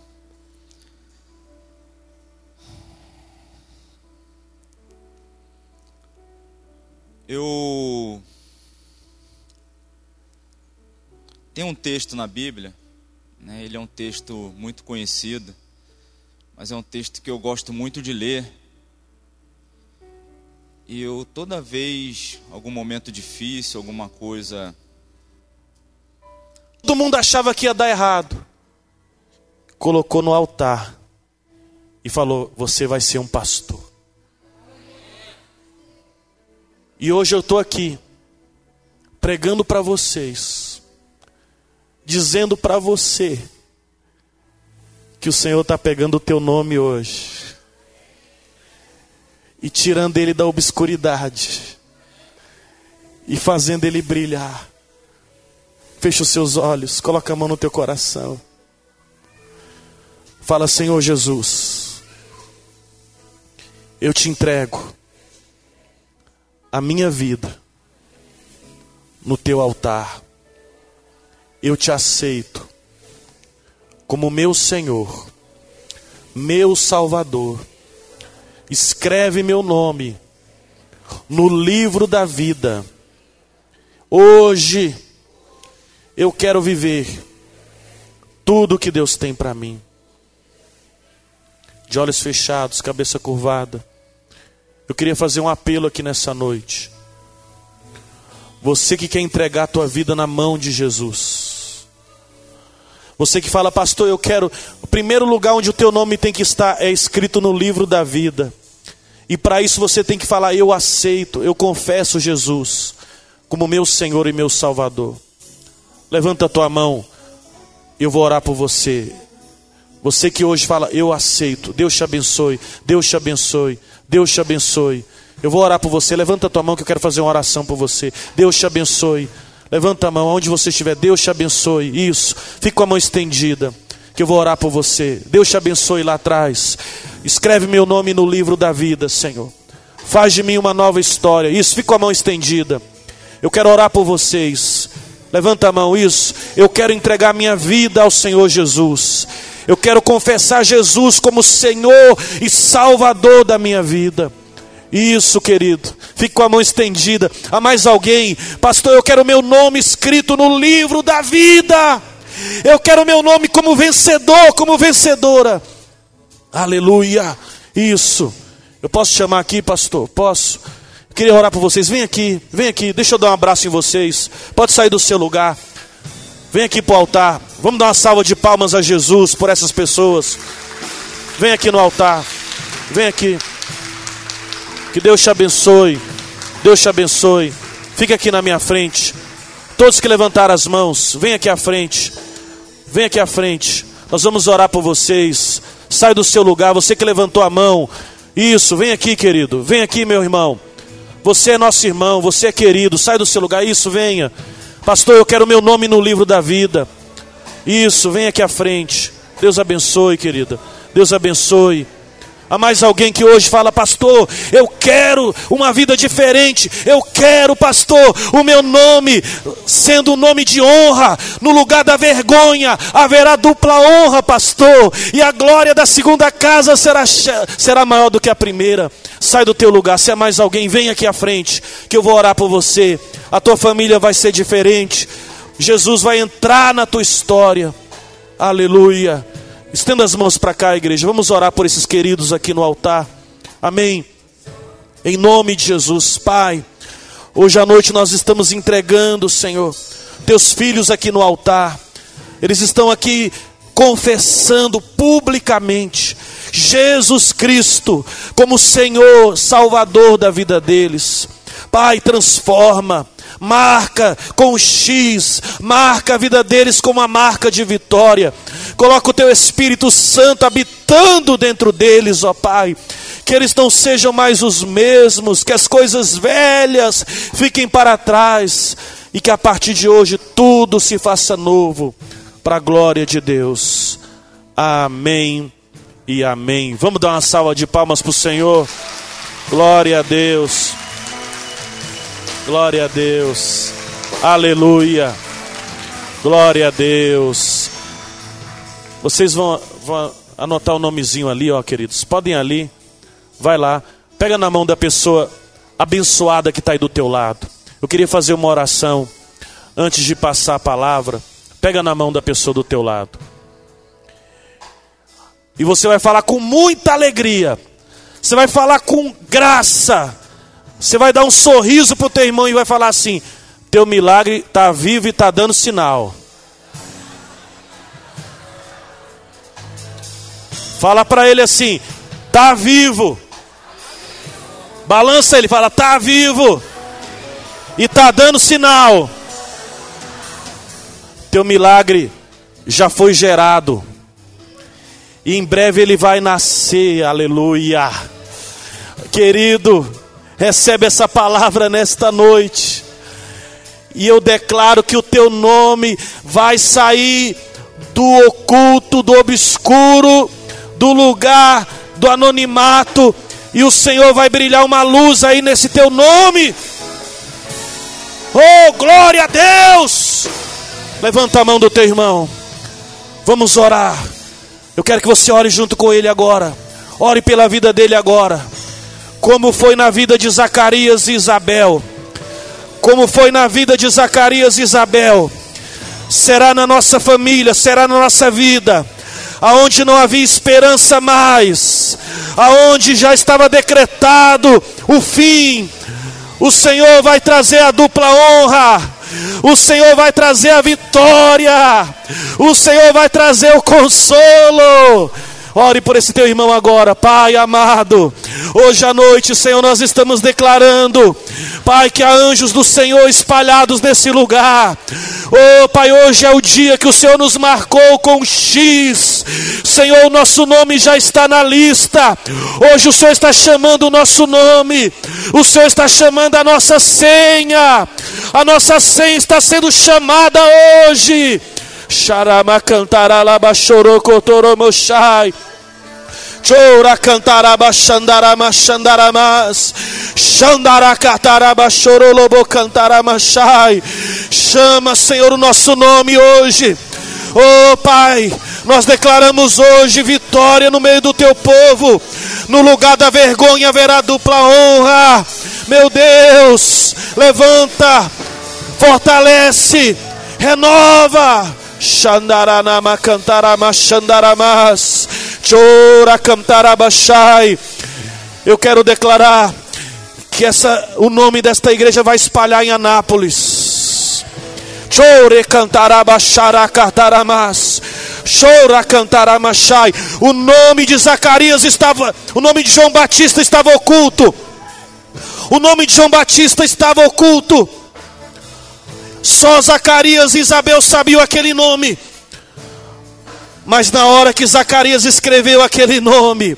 Eu tem um texto na Bíblia, né? Ele é um texto muito conhecido, mas é um texto que eu gosto muito de ler. E eu toda vez, algum momento difícil, alguma coisa Todo mundo achava que ia dar errado. Colocou no altar e falou: Você vai ser um pastor. E hoje eu estou aqui, pregando para vocês, dizendo para você, que o Senhor está pegando o teu nome hoje e tirando ele da obscuridade e fazendo ele brilhar. Feche os seus olhos, coloca a mão no teu coração. Fala, Senhor Jesus, eu te entrego a minha vida no teu altar. Eu te aceito como meu Senhor, meu Salvador. Escreve meu nome no livro da vida. Hoje eu quero viver tudo que Deus tem para mim. De olhos fechados, cabeça curvada. Eu queria fazer um apelo aqui nessa noite. Você que quer entregar a tua vida na mão de Jesus. Você que fala, pastor, eu quero. O primeiro lugar onde o teu nome tem que estar é escrito no livro da vida. E para isso você tem que falar, eu aceito, eu confesso Jesus como meu Senhor e meu Salvador. Levanta a tua mão, eu vou orar por você. Você que hoje fala, eu aceito. Deus te abençoe, Deus te abençoe, Deus te abençoe. Eu vou orar por você. Levanta a tua mão que eu quero fazer uma oração por você. Deus te abençoe. Levanta a mão onde você estiver. Deus te abençoe. Isso. Fique com a mão estendida. Que eu vou orar por você. Deus te abençoe lá atrás. Escreve meu nome no livro da vida, Senhor. Faz de mim uma nova história. Isso. Fique com a mão estendida. Eu quero orar por vocês. Levanta a mão. Isso. Eu quero entregar minha vida ao Senhor Jesus. Eu quero confessar Jesus como Senhor e Salvador da minha vida. Isso, querido. Fique com a mão estendida. Há mais alguém? Pastor, eu quero o meu nome escrito no livro da vida. Eu quero o meu nome como vencedor, como vencedora. Aleluia. Isso. Eu posso chamar aqui, pastor? Posso? Queria orar por vocês. Vem aqui, vem aqui. Deixa eu dar um abraço em vocês. Pode sair do seu lugar. Vem aqui para o altar. Vamos dar uma salva de palmas a Jesus por essas pessoas. Vem aqui no altar. Vem aqui. Que Deus te abençoe. Deus te abençoe. Fica aqui na minha frente. Todos que levantaram as mãos, vem aqui à frente. Vem aqui à frente. Nós vamos orar por vocês. Sai do seu lugar. Você que levantou a mão. Isso, vem aqui, querido. Vem aqui, meu irmão. Você é nosso irmão, você é querido. Sai do seu lugar. Isso, venha. Pastor, eu quero meu nome no livro da vida. Isso, vem aqui à frente. Deus abençoe, querida. Deus abençoe. Há mais alguém que hoje fala, pastor, eu quero uma vida diferente. Eu quero, pastor, o meu nome sendo um nome de honra. No lugar da vergonha haverá dupla honra, pastor. E a glória da segunda casa será, será maior do que a primeira. Sai do teu lugar. Se há mais alguém, vem aqui à frente, que eu vou orar por você. A tua família vai ser diferente. Jesus vai entrar na tua história. Aleluia. Estenda as mãos para cá, igreja. Vamos orar por esses queridos aqui no altar. Amém. Em nome de Jesus, Pai. Hoje à noite nós estamos entregando, Senhor, teus filhos aqui no altar. Eles estão aqui confessando publicamente Jesus Cristo como Senhor, Salvador da vida deles. Pai, transforma, marca com X, marca a vida deles com uma marca de vitória. Coloca o teu Espírito Santo habitando dentro deles, ó Pai. Que eles não sejam mais os mesmos, que as coisas velhas fiquem para trás e que a partir de hoje tudo se faça novo para a glória de Deus. Amém e amém. Vamos dar uma salva de palmas para o Senhor. Glória a Deus. Glória a Deus. Aleluia. Glória a Deus. Vocês vão, vão, anotar o nomezinho ali, ó, queridos. Podem ali. Vai lá. Pega na mão da pessoa abençoada que está aí do teu lado. Eu queria fazer uma oração antes de passar a palavra. Pega na mão da pessoa do teu lado. E você vai falar com muita alegria. Você vai falar com graça você vai dar um sorriso para o teu irmão e vai falar assim: teu milagre está vivo e está dando sinal. Fala para ele assim: tá vivo. Balança ele, fala: tá vivo. E tá dando sinal. Teu milagre já foi gerado. E em breve ele vai nascer. Aleluia. Querido, Recebe essa palavra nesta noite. E eu declaro que o teu nome vai sair do oculto, do obscuro, do lugar do anonimato, e o Senhor vai brilhar uma luz aí nesse teu nome. Oh, glória a Deus! Levanta a mão do teu irmão. Vamos orar. Eu quero que você ore junto com ele agora. Ore pela vida dele agora como foi na vida de Zacarias e Isabel, como foi na vida de Zacarias e Isabel, será na nossa família, será na nossa vida, aonde não havia esperança mais, aonde já estava decretado o fim, o Senhor vai trazer a dupla honra, o Senhor vai trazer a vitória, o Senhor vai trazer o consolo, Ore por esse teu irmão agora, Pai amado. Hoje à noite, Senhor, nós estamos declarando, Pai, que há anjos do Senhor espalhados nesse lugar. Oh, Pai, hoje é o dia que o Senhor nos marcou com X. Senhor, o nosso nome já está na lista. Hoje o Senhor está chamando o nosso nome. O Senhor está chamando a nossa senha. A nossa senha está sendo chamada hoje. Xarama cantaralaba chorocotoromoshai. Chora cantaraba xandarama xandaramas. Xandara cataraba chorolobo cantaramachai. Chama, Senhor, o nosso nome hoje. Oh Pai, nós declaramos hoje vitória no meio do teu povo. No lugar da vergonha haverá dupla honra. Meu Deus, levanta, fortalece, renova. Xandaranama cantarama xandaramas. Chora cantarabachai. Eu quero declarar que essa, o nome desta igreja vai espalhar em Anápolis. Chore cantarabachara cantaramas. Chora cantaramachai. O nome de Zacarias estava, o nome de João Batista estava oculto. O nome de João Batista estava oculto. Só Zacarias e Isabel sabiam aquele nome. Mas na hora que Zacarias escreveu aquele nome,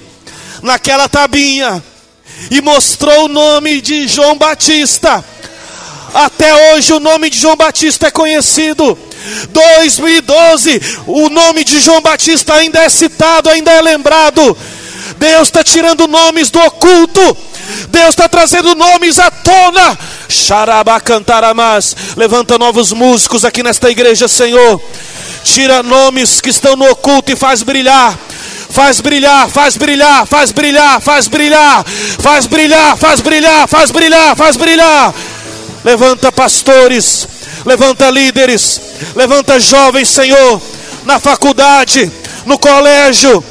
naquela tabinha, e mostrou o nome de João Batista, até hoje o nome de João Batista é conhecido. 2012, o nome de João Batista ainda é citado, ainda é lembrado. Deus está tirando nomes do oculto. Deus está trazendo nomes à tona. Xaraba cantaramas. Levanta novos músicos aqui nesta igreja, Senhor. Tira nomes que estão no oculto e faz brilhar. Faz brilhar, faz brilhar, faz brilhar, faz brilhar, faz brilhar, faz brilhar, faz brilhar, faz brilhar. Levanta pastores, levanta líderes, levanta jovens, Senhor, na faculdade, no colégio,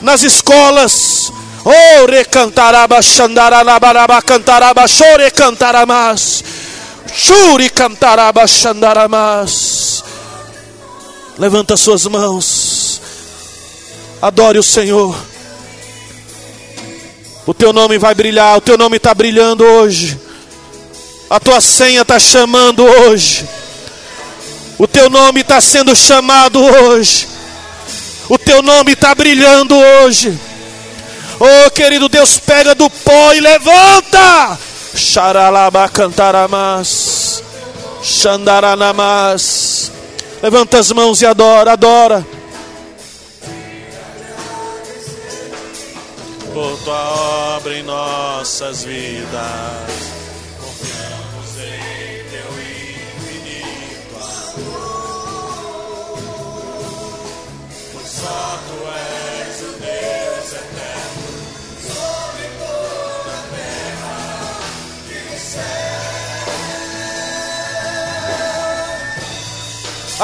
nas escolas. Oh, recantaraba, xandaranabaraba, cantaraba, chore cantaramas. Churi cantaraba, xandaramas. Levanta suas mãos. Adore o Senhor. O teu nome vai brilhar, o teu nome está brilhando hoje. A tua senha está chamando hoje. O teu nome está sendo chamado hoje. O teu nome está brilhando hoje. Oh, querido Deus, pega do pó e levanta. Xaralaba cantaramas. Xandaranamas. Levanta as mãos e adora, adora. Por tua obra em nossas vidas. Só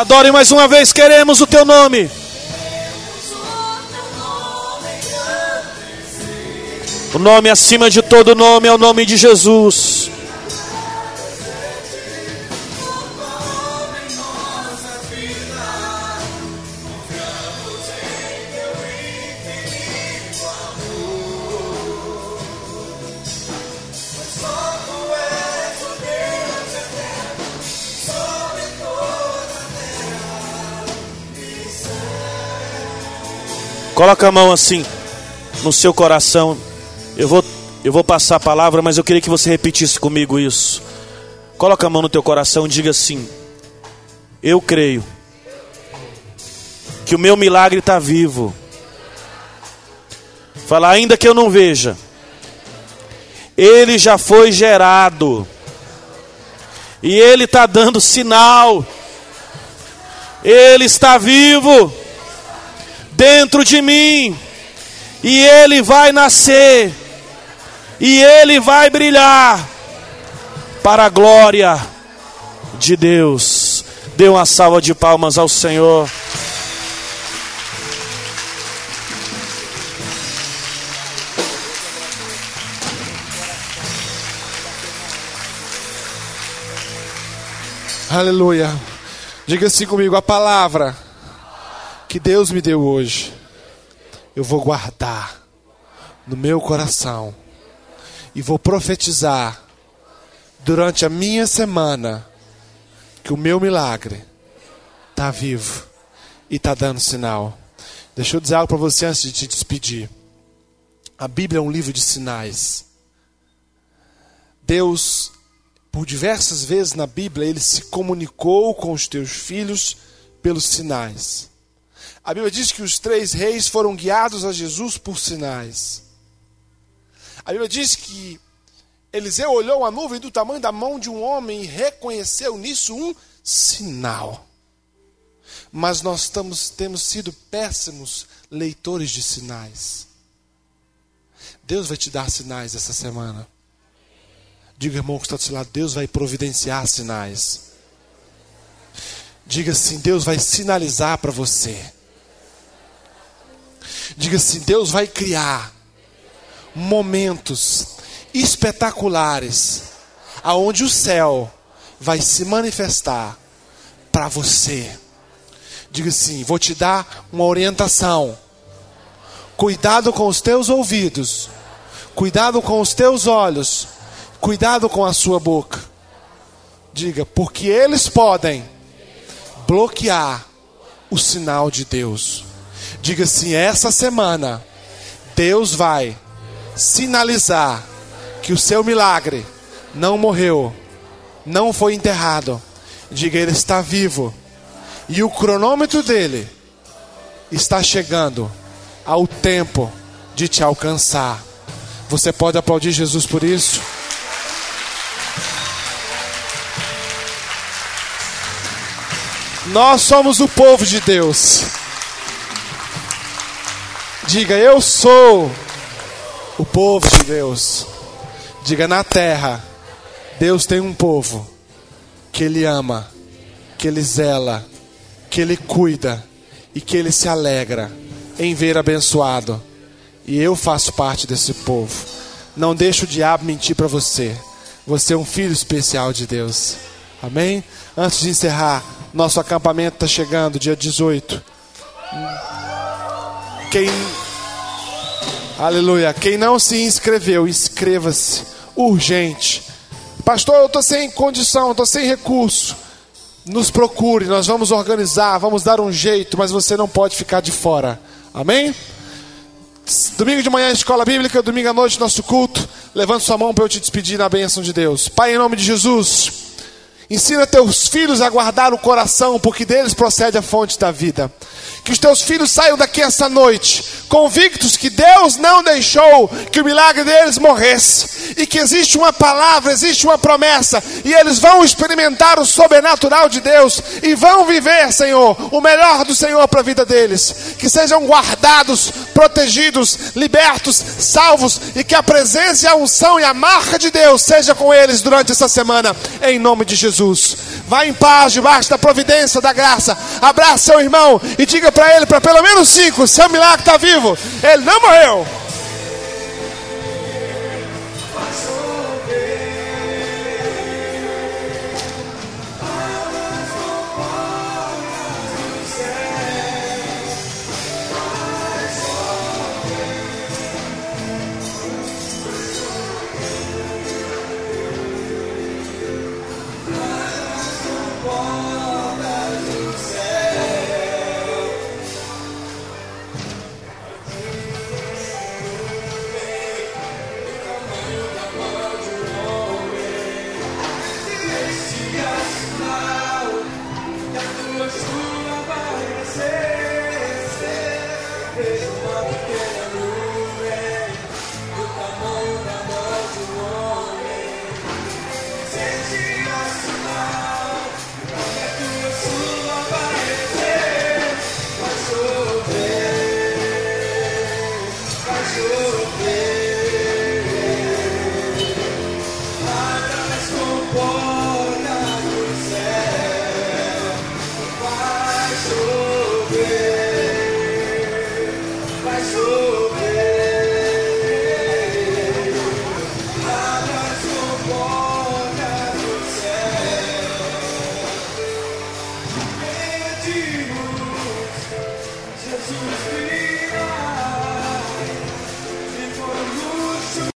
Adore mais uma vez, queremos o teu nome. O nome acima de todo nome é o nome de Jesus. Coloca a mão assim no seu coração. Eu vou, eu vou passar a palavra, mas eu queria que você repetisse comigo isso. Coloca a mão no teu coração e diga assim: Eu creio que o meu milagre está vivo. Fala, ainda que eu não veja, ele já foi gerado, e ele está dando sinal, ele está vivo dentro de mim, e ele vai nascer, e ele vai brilhar para a glória de Deus. Dê uma salva de palmas ao Senhor. Aleluia. Diga assim comigo: a palavra que Deus me deu hoje eu vou guardar no meu coração e vou profetizar durante a minha semana que o meu milagre está vivo e está dando sinal. Deixa eu dizer algo para você antes de te despedir. A Bíblia é um livro de sinais. Deus, por diversas vezes na Bíblia, ele se comunicou com os teus filhos pelos sinais. A Bíblia diz que os três reis foram guiados a Jesus por sinais. A Bíblia diz que Eliseu olhou a nuvem do tamanho da mão de um homem e reconheceu nisso um sinal. Mas nós estamos, temos sido péssimos leitores de sinais. Deus vai te dar sinais essa semana. Diga, irmão, que está do seu lado, Deus vai providenciar sinais. Diga assim: Deus vai sinalizar para você. Diga assim: Deus vai criar momentos espetaculares aonde o céu vai se manifestar para você. Diga assim: vou te dar uma orientação. Cuidado com os teus ouvidos, cuidado com os teus olhos, cuidado com a sua boca. Diga, porque eles podem bloquear o sinal de Deus. Diga assim: essa semana, Deus vai sinalizar que o seu milagre não morreu, não foi enterrado. Diga, ele está vivo. E o cronômetro dele está chegando ao tempo de te alcançar. Você pode aplaudir Jesus por isso? Nós somos o povo de Deus. Diga, eu sou o povo de Deus. Diga, na terra, Deus tem um povo que Ele ama, que Ele zela, que Ele cuida e que Ele se alegra em ver abençoado. E eu faço parte desse povo. Não deixe o diabo mentir para você. Você é um filho especial de Deus. Amém? Antes de encerrar, nosso acampamento está chegando, dia 18. Quem. Aleluia. Quem não se inscreveu, inscreva-se. Urgente. Pastor, eu estou sem condição, estou sem recurso. Nos procure, nós vamos organizar, vamos dar um jeito, mas você não pode ficar de fora. Amém? Domingo de manhã, escola bíblica, domingo à noite, nosso culto. Levante sua mão para eu te despedir na bênção de Deus. Pai, em nome de Jesus. Ensina teus filhos a guardar o coração, porque deles procede a fonte da vida. Que os teus filhos saiam daqui essa noite, convictos que Deus não deixou que o milagre deles morresse, e que existe uma palavra, existe uma promessa, e eles vão experimentar o sobrenatural de Deus, e vão viver, Senhor, o melhor do Senhor para a vida deles. Que sejam guardados, protegidos, libertos, salvos, e que a presença, a unção e a marca de Deus seja com eles durante essa semana, em nome de Jesus. Vá em paz, debaixo da providência, da graça. Abraça seu irmão e diga para ele, para pelo menos cinco: seu milagre está vivo. Ele não morreu.